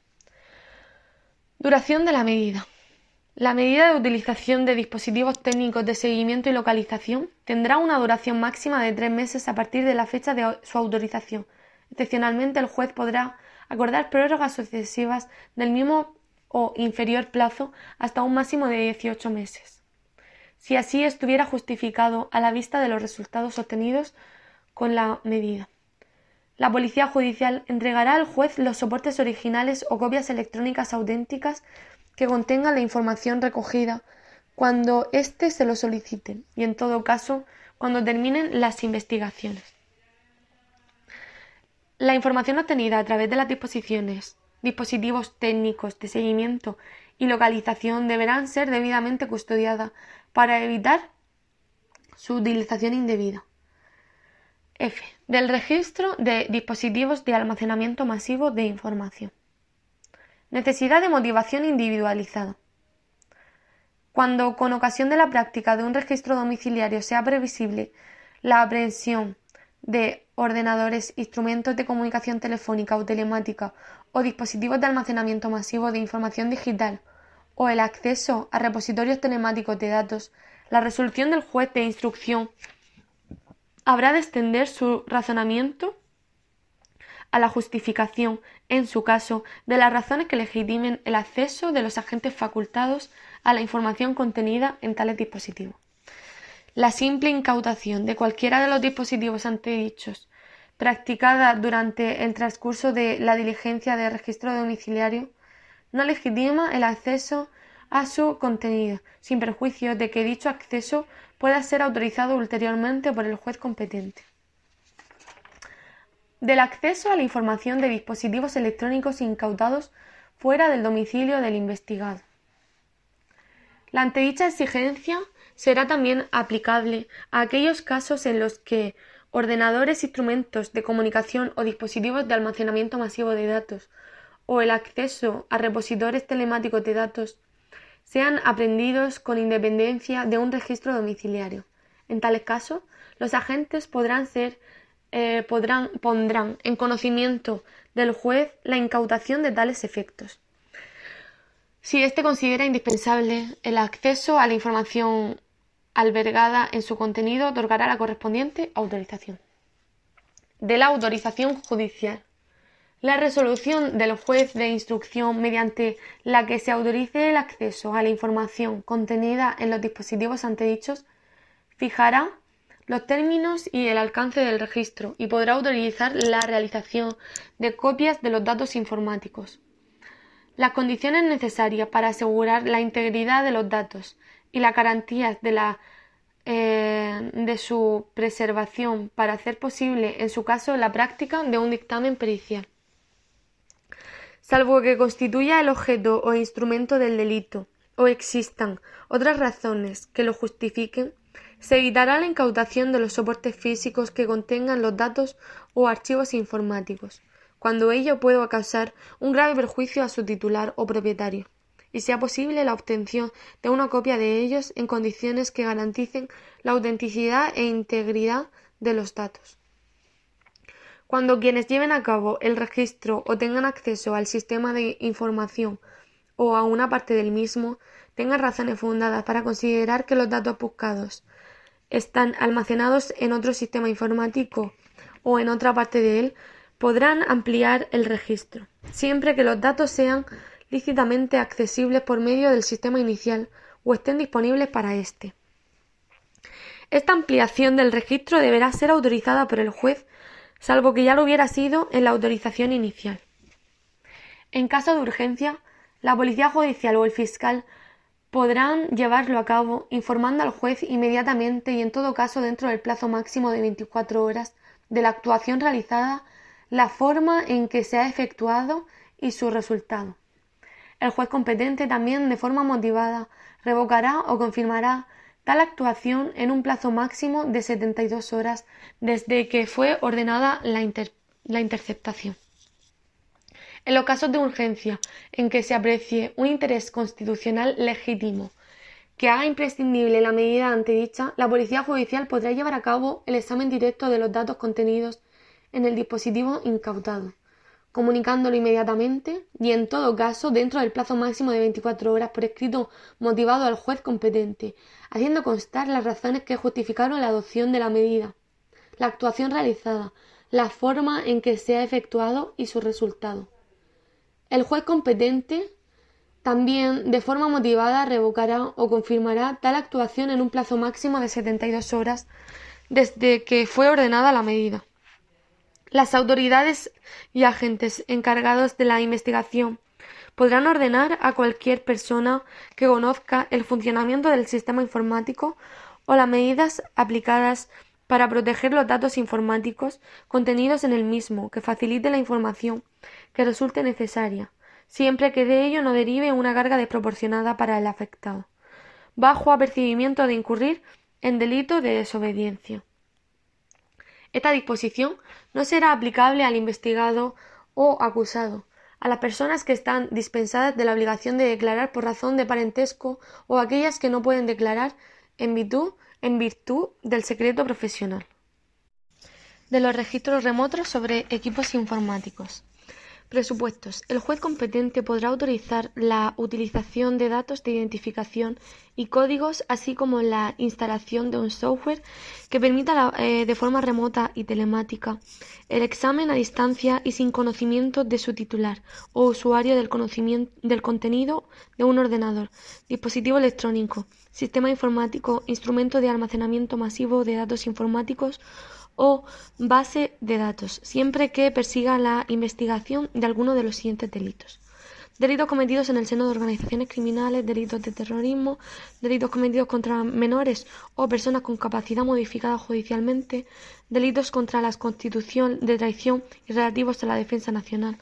Duración de la medida. La medida de utilización de dispositivos técnicos de seguimiento y localización tendrá una duración máxima de tres meses a partir de la fecha de su autorización. Excepcionalmente, el juez podrá acordar prórrogas sucesivas del mismo o inferior plazo hasta un máximo de 18 meses, si así estuviera justificado a la vista de los resultados obtenidos con la medida. La Policía Judicial entregará al juez los soportes originales o copias electrónicas auténticas que contengan la información recogida cuando éste se lo solicite y, en todo caso, cuando terminen las investigaciones. La información obtenida a través de las disposiciones, dispositivos técnicos de seguimiento y localización deberán ser debidamente custodiadas para evitar su utilización indebida. F. Del registro de dispositivos de almacenamiento masivo de información. Necesidad de motivación individualizada. Cuando, con ocasión de la práctica de un registro domiciliario, sea previsible la aprehensión de ordenadores, instrumentos de comunicación telefónica o telemática o dispositivos de almacenamiento masivo de información digital o el acceso a repositorios telemáticos de datos, la resolución del juez de instrucción habrá de extender su razonamiento a la justificación, en su caso, de las razones que legitimen el acceso de los agentes facultados a la información contenida en tales dispositivos. La simple incautación de cualquiera de los dispositivos antedichos, practicada durante el transcurso de la diligencia de registro domiciliario, no legitima el acceso a su contenido, sin perjuicio de que dicho acceso pueda ser autorizado ulteriormente por el juez competente del acceso a la información de dispositivos electrónicos incautados fuera del domicilio del investigado. La antedicha exigencia será también aplicable a aquellos casos en los que ordenadores, instrumentos de comunicación o dispositivos de almacenamiento masivo de datos o el acceso a repositores telemáticos de datos sean aprendidos con independencia de un registro domiciliario. En tales casos, los agentes podrán ser eh, podrán, pondrán en conocimiento del juez la incautación de tales efectos. Si éste considera indispensable el acceso a la información albergada en su contenido, otorgará la correspondiente autorización. De la autorización judicial. La resolución del juez de instrucción mediante la que se autorice el acceso a la información contenida en los dispositivos antedichos fijará los términos y el alcance del registro y podrá autorizar la realización de copias de los datos informáticos. Las condiciones necesarias para asegurar la integridad de los datos y las garantías de, la, eh, de su preservación para hacer posible, en su caso, la práctica de un dictamen pericial. Salvo que constituya el objeto o instrumento del delito o existan otras razones que lo justifiquen, se evitará la incautación de los soportes físicos que contengan los datos o archivos informáticos, cuando ello pueda causar un grave perjuicio a su titular o propietario, y sea posible la obtención de una copia de ellos en condiciones que garanticen la autenticidad e integridad de los datos. Cuando quienes lleven a cabo el registro o tengan acceso al sistema de información o a una parte del mismo tengan razones fundadas para considerar que los datos buscados están almacenados en otro sistema informático o en otra parte de él, podrán ampliar el registro, siempre que los datos sean lícitamente accesibles por medio del sistema inicial o estén disponibles para éste. Esta ampliación del registro deberá ser autorizada por el juez, salvo que ya lo hubiera sido en la autorización inicial. En caso de urgencia, la policía judicial o el fiscal podrán llevarlo a cabo informando al juez inmediatamente y en todo caso dentro del plazo máximo de 24 horas de la actuación realizada, la forma en que se ha efectuado y su resultado. El juez competente también de forma motivada revocará o confirmará tal actuación en un plazo máximo de 72 horas desde que fue ordenada la, la interceptación. En los casos de urgencia en que se aprecie un interés constitucional legítimo que haga imprescindible la medida antedicha, la Policía Judicial podrá llevar a cabo el examen directo de los datos contenidos en el dispositivo incautado, comunicándolo inmediatamente y, en todo caso, dentro del plazo máximo de 24 horas por escrito motivado al juez competente, haciendo constar las razones que justificaron la adopción de la medida, la actuación realizada, la forma en que se ha efectuado y su resultado. El juez competente también, de forma motivada, revocará o confirmará tal actuación en un plazo máximo de 72 horas desde que fue ordenada la medida. Las autoridades y agentes encargados de la investigación podrán ordenar a cualquier persona que conozca el funcionamiento del sistema informático o las medidas aplicadas para proteger los datos informáticos contenidos en el mismo, que facilite la información que resulte necesaria, siempre que de ello no derive una carga desproporcionada para el afectado, bajo apercibimiento de incurrir en delito de desobediencia. Esta disposición no será aplicable al investigado o acusado, a las personas que están dispensadas de la obligación de declarar por razón de parentesco o aquellas que no pueden declarar en virtud, en virtud del secreto profesional. De los registros remotos sobre equipos informáticos. Presupuestos. El juez competente podrá autorizar la utilización de datos de identificación y códigos, así como la instalación de un software que permita eh, de forma remota y telemática el examen a distancia y sin conocimiento de su titular o usuario del, conocimiento, del contenido de un ordenador, dispositivo electrónico, sistema informático, instrumento de almacenamiento masivo de datos informáticos o base de datos, siempre que persiga la investigación de alguno de los siguientes delitos. Delitos cometidos en el seno de organizaciones criminales, delitos de terrorismo, delitos cometidos contra menores o personas con capacidad modificada judicialmente, delitos contra la Constitución de traición y relativos a la defensa nacional,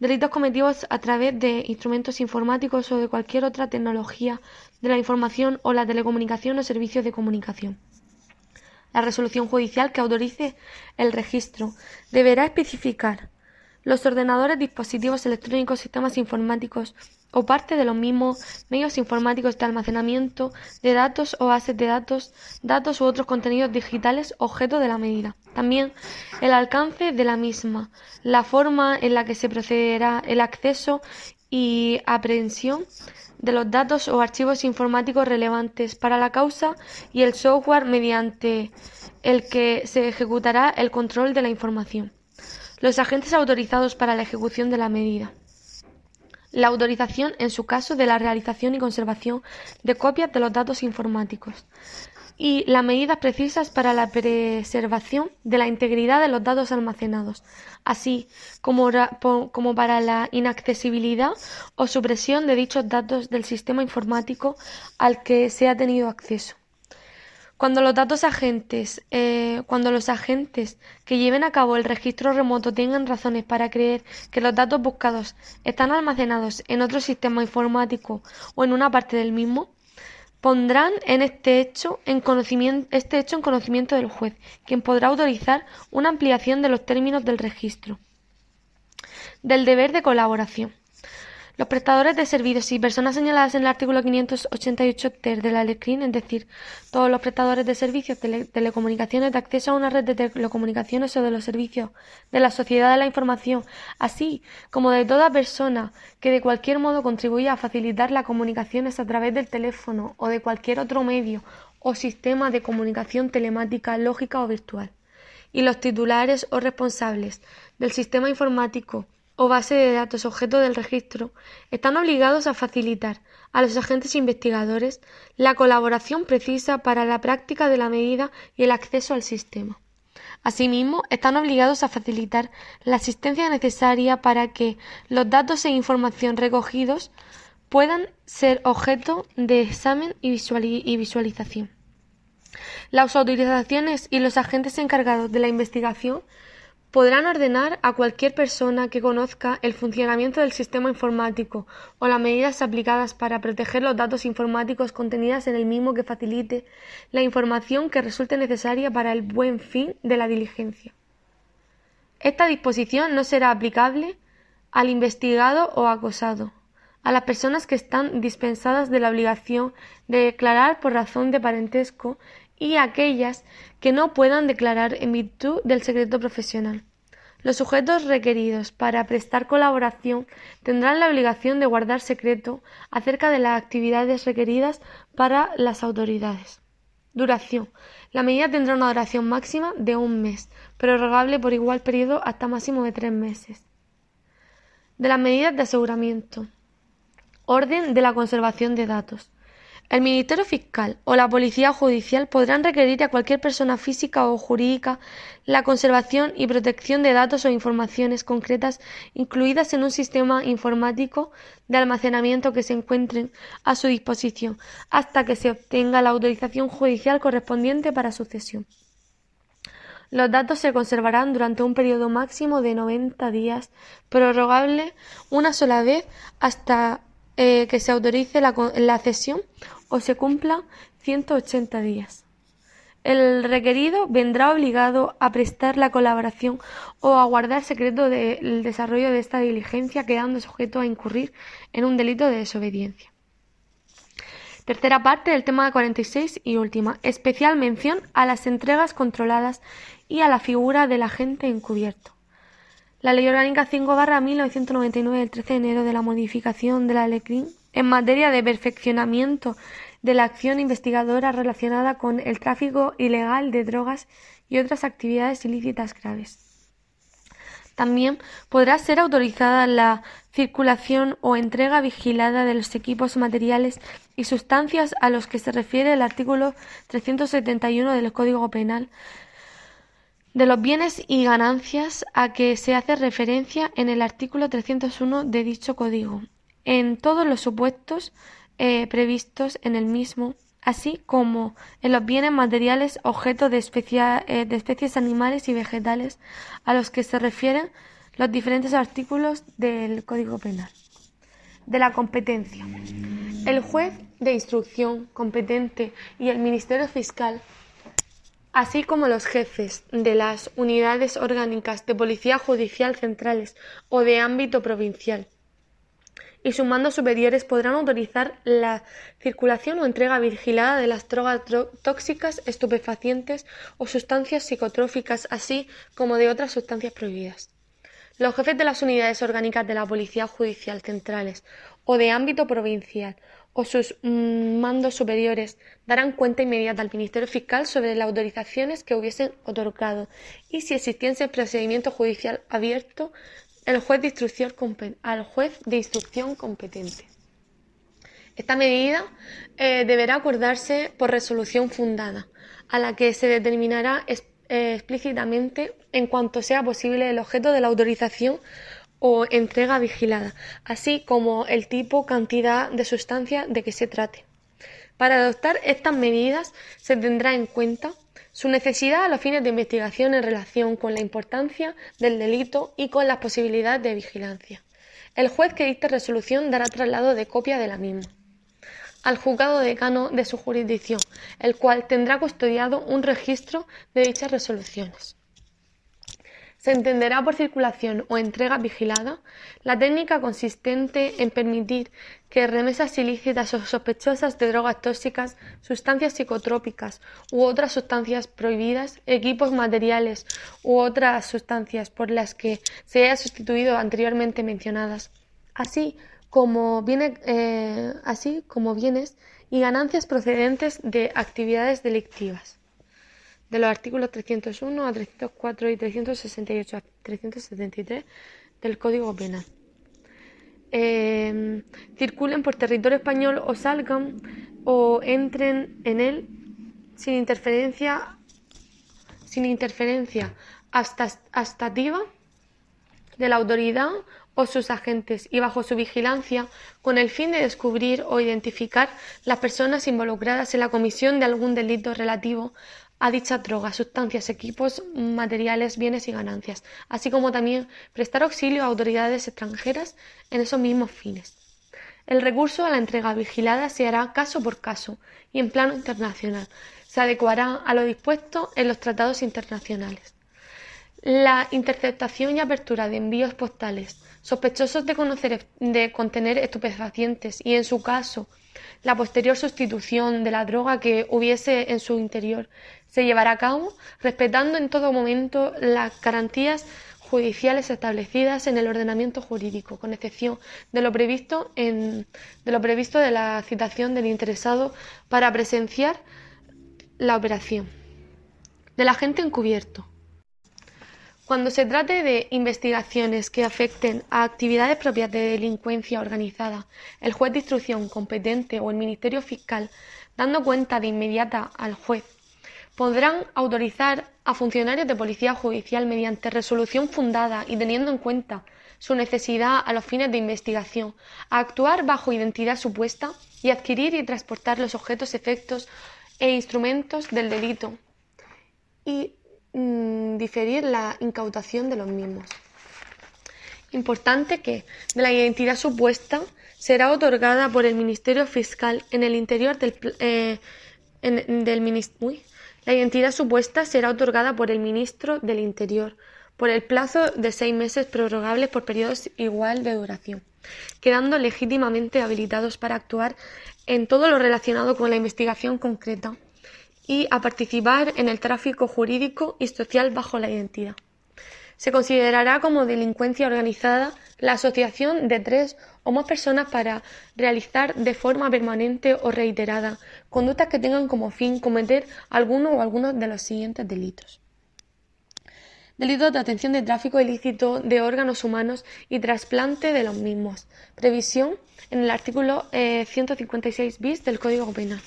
delitos cometidos a través de instrumentos informáticos o de cualquier otra tecnología de la información o la telecomunicación o servicios de comunicación. La resolución judicial que autorice el registro deberá especificar los ordenadores, dispositivos electrónicos, sistemas informáticos o parte de los mismos medios informáticos de almacenamiento de datos o bases de datos, datos u otros contenidos digitales objeto de la medida. También el alcance de la misma, la forma en la que se procederá el acceso y aprehensión de los datos o archivos informáticos relevantes para la causa y el software mediante el que se ejecutará el control de la información. Los agentes autorizados para la ejecución de la medida. La autorización, en su caso, de la realización y conservación de copias de los datos informáticos y las medidas precisas para la preservación de la integridad de los datos almacenados, así como, para la inaccesibilidad o supresión de dichos datos del sistema informático al que se ha tenido acceso. Cuando los datos agentes, eh, cuando los agentes que lleven a cabo el registro remoto tengan razones para creer que los datos buscados están almacenados en otro sistema informático o en una parte del mismo, pondrán en este hecho en conocimiento, este hecho en conocimiento del juez, quien podrá autorizar una ampliación de los términos del registro. Del deber de colaboración. Los prestadores de servicios y personas señaladas en el artículo 588 ter de la LECRIN, es decir, todos los prestadores de servicios de telecomunicaciones de acceso a una red de telecomunicaciones o de los servicios de la sociedad de la información, así como de toda persona que de cualquier modo contribuya a facilitar las comunicaciones a través del teléfono o de cualquier otro medio o sistema de comunicación telemática lógica o virtual. Y los titulares o responsables del sistema informático o base de datos objeto del registro están obligados a facilitar a los agentes investigadores la colaboración precisa para la práctica de la medida y el acceso al sistema. Asimismo, están obligados a facilitar la asistencia necesaria para que los datos e información recogidos puedan ser objeto de examen y, visualización. Las autorizaciones y los agentes encargados de la investigación podrán ordenar a cualquier persona que conozca el funcionamiento del sistema informático o las medidas aplicadas para proteger los datos informáticos contenidas en el mismo que facilite la información que resulte necesaria para el buen fin de la diligencia. Esta disposición no será aplicable al investigado o acosado, a las personas que están dispensadas de la obligación de declarar por razón de parentesco y aquellas que no puedan declarar en virtud del secreto profesional. Los sujetos requeridos para prestar colaboración tendrán la obligación de guardar secreto acerca de las actividades requeridas para las autoridades. Duración. La medida tendrá una duración máxima de un mes, prorrogable por igual periodo hasta máximo de tres meses. De las medidas de aseguramiento. Orden de la conservación de datos. El Ministerio Fiscal o la Policía Judicial podrán requerir a cualquier persona física o jurídica la conservación y protección de datos o informaciones concretas incluidas en un sistema informático de almacenamiento que se encuentren a su disposición hasta que se obtenga la autorización judicial correspondiente para su cesión. Los datos se conservarán durante un periodo máximo de 90 días, prorrogable una sola vez hasta eh, que se autorice la, la cesión o se cumpla 180 días. El requerido vendrá obligado a prestar la colaboración o a guardar secreto del desarrollo de esta diligencia, quedando sujeto a incurrir en un delito de desobediencia. Tercera parte del tema 46 y última. Especial mención a las entregas controladas y a la figura del agente encubierto. La Ley Orgánica 5 1999 del 13 de enero de la modificación de la Ley en materia de perfeccionamiento de la acción investigadora relacionada con el tráfico ilegal de drogas y otras actividades ilícitas graves. También podrá ser autorizada la circulación o entrega vigilada de los equipos materiales y sustancias a los que se refiere el artículo 371 del Código Penal, de los bienes y ganancias a que se hace referencia en el artículo 301 de dicho código, en todos los supuestos eh, previstos en el mismo, así como en los bienes materiales objeto de, eh, de especies animales y vegetales a los que se refieren los diferentes artículos del Código Penal. De la competencia. El juez de instrucción competente y el Ministerio Fiscal, así como los jefes de las unidades orgánicas de Policía Judicial centrales o de ámbito provincial, y sus mandos superiores podrán autorizar la circulación o entrega vigilada de las drogas tóxicas, estupefacientes o sustancias psicotróficas, así como de otras sustancias prohibidas. Los jefes de las unidades orgánicas de la Policía Judicial centrales o de ámbito provincial o sus mm, mandos superiores darán cuenta inmediata al Ministerio Fiscal sobre las autorizaciones que hubiesen otorgado y si existiese procedimiento judicial abierto el juez de instrucción al juez de instrucción competente. Esta medida eh, deberá acordarse por resolución fundada, a la que se determinará eh, explícitamente en cuanto sea posible el objeto de la autorización o entrega vigilada, así como el tipo, cantidad de sustancia de que se trate. Para adoptar estas medidas se tendrá en cuenta su necesidad a los fines de investigación en relación con la importancia del delito y con las posibilidades de vigilancia. El juez que dicte resolución dará traslado de copia de la misma al juzgado decano de su jurisdicción, el cual tendrá custodiado un registro de dichas resoluciones. Se entenderá por circulación o entrega vigilada la técnica consistente en permitir que remesas ilícitas o sospechosas de drogas tóxicas, sustancias psicotrópicas u otras sustancias prohibidas, equipos materiales u otras sustancias por las que se haya sustituido anteriormente mencionadas, así como, eh, bienes y ganancias procedentes de actividades delictivas de los artículos 301 a 304 y 368 a 373 del Código Penal. Eh, circulen por territorio español o salgan o entren en él sin interferencia sin interferencia de la autoridad o sus agentes y bajo su vigilancia con el fin de descubrir o identificar las personas involucradas en la comisión de algún delito relativo a dicha droga, sustancias, equipos, materiales, bienes y ganancias, así como también prestar auxilio a autoridades extranjeras en esos mismos fines. El recurso a la entrega vigilada se hará caso por caso y en plano internacional. Se adecuará a lo dispuesto en los tratados internacionales. La interceptación y apertura de envíos postales sospechosos de, conocer, de contener estupefacientes y, en su caso, la posterior sustitución de la droga que hubiese en su interior se llevará a cabo respetando en todo momento las garantías judiciales establecidas en el ordenamiento jurídico, con excepción de lo previsto en, de lo previsto de la citación del interesado para presenciar la operación. Del agente encubierto. Cuando se trate de investigaciones que afecten a actividades propias de delincuencia organizada, el juez de instrucción competente o el Ministerio Fiscal, dando cuenta de inmediata al juez, podrán autorizar a funcionarios de policía judicial mediante resolución fundada y teniendo en cuenta su necesidad a los fines de investigación, a actuar bajo identidad supuesta y adquirir y transportar los objetos, efectos e instrumentos del delito. Y Mm, diferir la incautación de los mismos. Importante que la identidad supuesta será otorgada por el Ministerio Fiscal en el interior del, eh, del La identidad supuesta será otorgada por el Ministro del Interior por el plazo de seis meses prorrogables por periodos igual de duración, quedando legítimamente habilitados para actuar en todo lo relacionado con la investigación concreta y a participar en el tráfico jurídico y social bajo la identidad. Se considerará como delincuencia organizada la asociación de tres o más personas para realizar de forma permanente o reiterada conductas que tengan como fin cometer alguno o algunos de los siguientes delitos. Delitos de atención de tráfico ilícito de órganos humanos y trasplante de los mismos. Previsión en el artículo 156 eh, bis del Código Penal.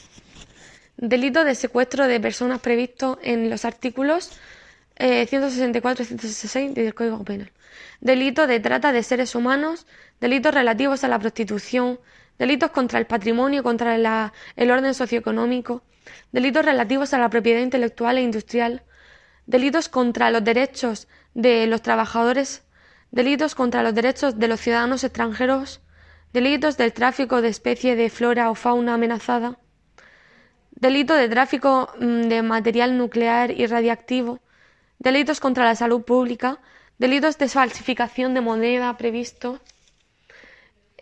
Delito de secuestro de personas previsto en los artículos 164 y 166 del Código Penal. Delito de trata de seres humanos, delitos relativos a la prostitución, delitos contra el patrimonio, contra el orden socioeconómico, delitos relativos a la propiedad intelectual e industrial, delitos contra los derechos de los trabajadores, delitos contra los derechos de los ciudadanos extranjeros, delitos del tráfico de especie de flora o fauna amenazada, delito de tráfico mm, de material nuclear y radiactivo, delitos contra la salud pública, delitos de falsificación de moneda previsto.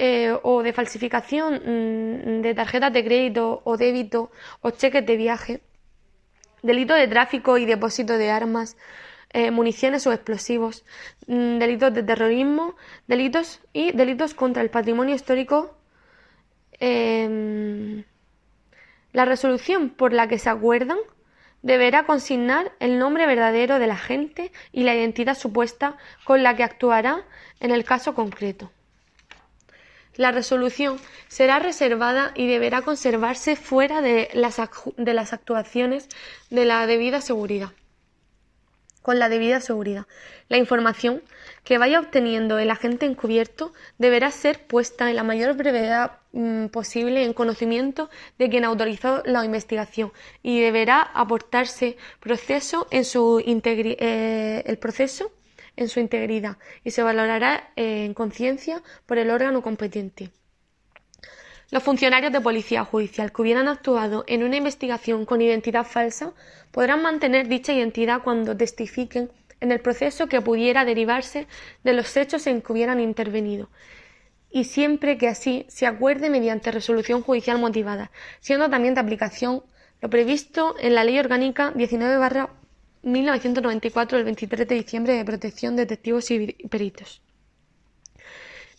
Eh, o de falsificación mm, de tarjetas de crédito o débito o cheques de viaje, delito de tráfico y depósito de armas, eh, municiones o explosivos, mm, delitos de terrorismo, delitos y delitos contra el patrimonio histórico. Em, la resolución por la que se acuerdan deberá consignar el nombre verdadero del agente y la identidad supuesta con la que actuará en el caso concreto. La resolución será reservada y deberá conservarse fuera de las, de las actuaciones de la debida seguridad con la debida seguridad. La información que vaya obteniendo el agente encubierto deberá ser puesta en la mayor brevedad mm, posible en conocimiento de quien autorizó la investigación y deberá aportarse proceso en su eh, el proceso en su integridad y se valorará eh, en conciencia por el órgano competente. Los funcionarios de policía judicial que hubieran actuado en una investigación con identidad falsa podrán mantener dicha identidad cuando testifiquen en el proceso que pudiera derivarse de los hechos en que hubieran intervenido, y siempre que así se acuerde mediante resolución judicial motivada, siendo también de aplicación lo previsto en la Ley Orgánica 19 1994 del 23 de diciembre de protección de testigos y peritos.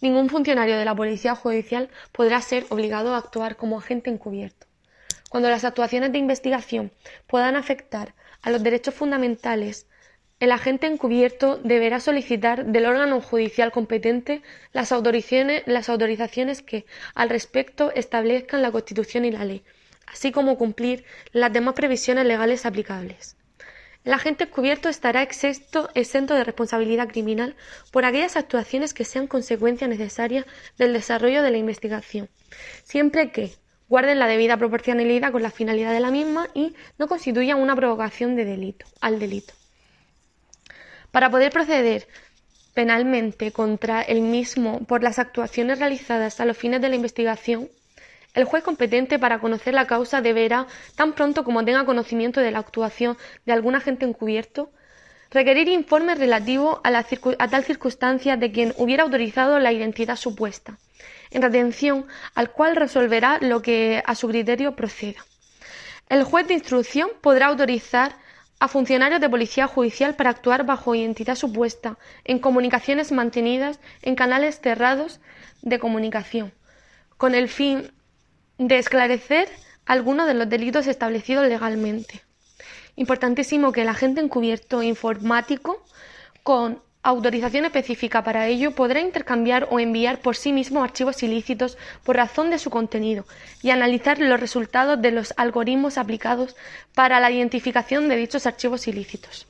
Ningún funcionario de la Policía Judicial podrá ser obligado a actuar como agente encubierto. Cuando las actuaciones de investigación puedan afectar a los derechos fundamentales, el agente encubierto deberá solicitar del órgano judicial competente las autorizaciones, que al respecto establezcan la Constitución y la ley, así como cumplir las demás previsiones legales aplicables. El agente encubierto estará exento, de responsabilidad criminal por aquellas actuaciones que sean consecuencia necesaria del desarrollo de la investigación, siempre que guarden la debida proporcionalidad con la finalidad de la misma y no constituyan una provocación de delito, al delito. Para poder proceder penalmente contra el mismo por las actuaciones realizadas a los fines de la investigación, el juez competente para conocer la causa deberá, tan pronto como tenga conocimiento de la actuación de algún agente encubierto, requerir informes relativos a, tal circunstancia de quien hubiera autorizado la identidad supuesta, en retención al cual resolverá lo que a su criterio proceda. El juez de instrucción podrá autorizar a funcionarios de policía judicial para actuar bajo identidad supuesta en comunicaciones mantenidas en canales cerrados de comunicación, con el fin de esclarecer algunos de los delitos establecidos legalmente. Importantísimo que el agente encubierto informático con autorización específica para ello, podrá intercambiar o enviar por sí mismo archivos ilícitos por razón de su contenido y analizar los resultados de los algoritmos aplicados para la identificación de dichos archivos ilícitos.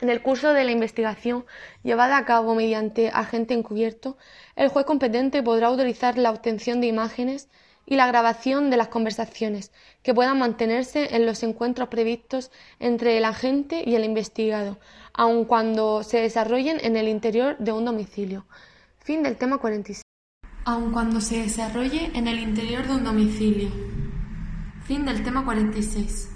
En el curso de la investigación llevada a cabo mediante agente encubierto, el juez competente podrá autorizar la obtención de imágenes y la grabación de las conversaciones que puedan mantenerse en los encuentros previstos entre el agente y el investigado, aun cuando se desarrollen en el interior de un domicilio. Fin del tema 46. Aun cuando se desarrolle en el interior de un domicilio. Fin del tema 46.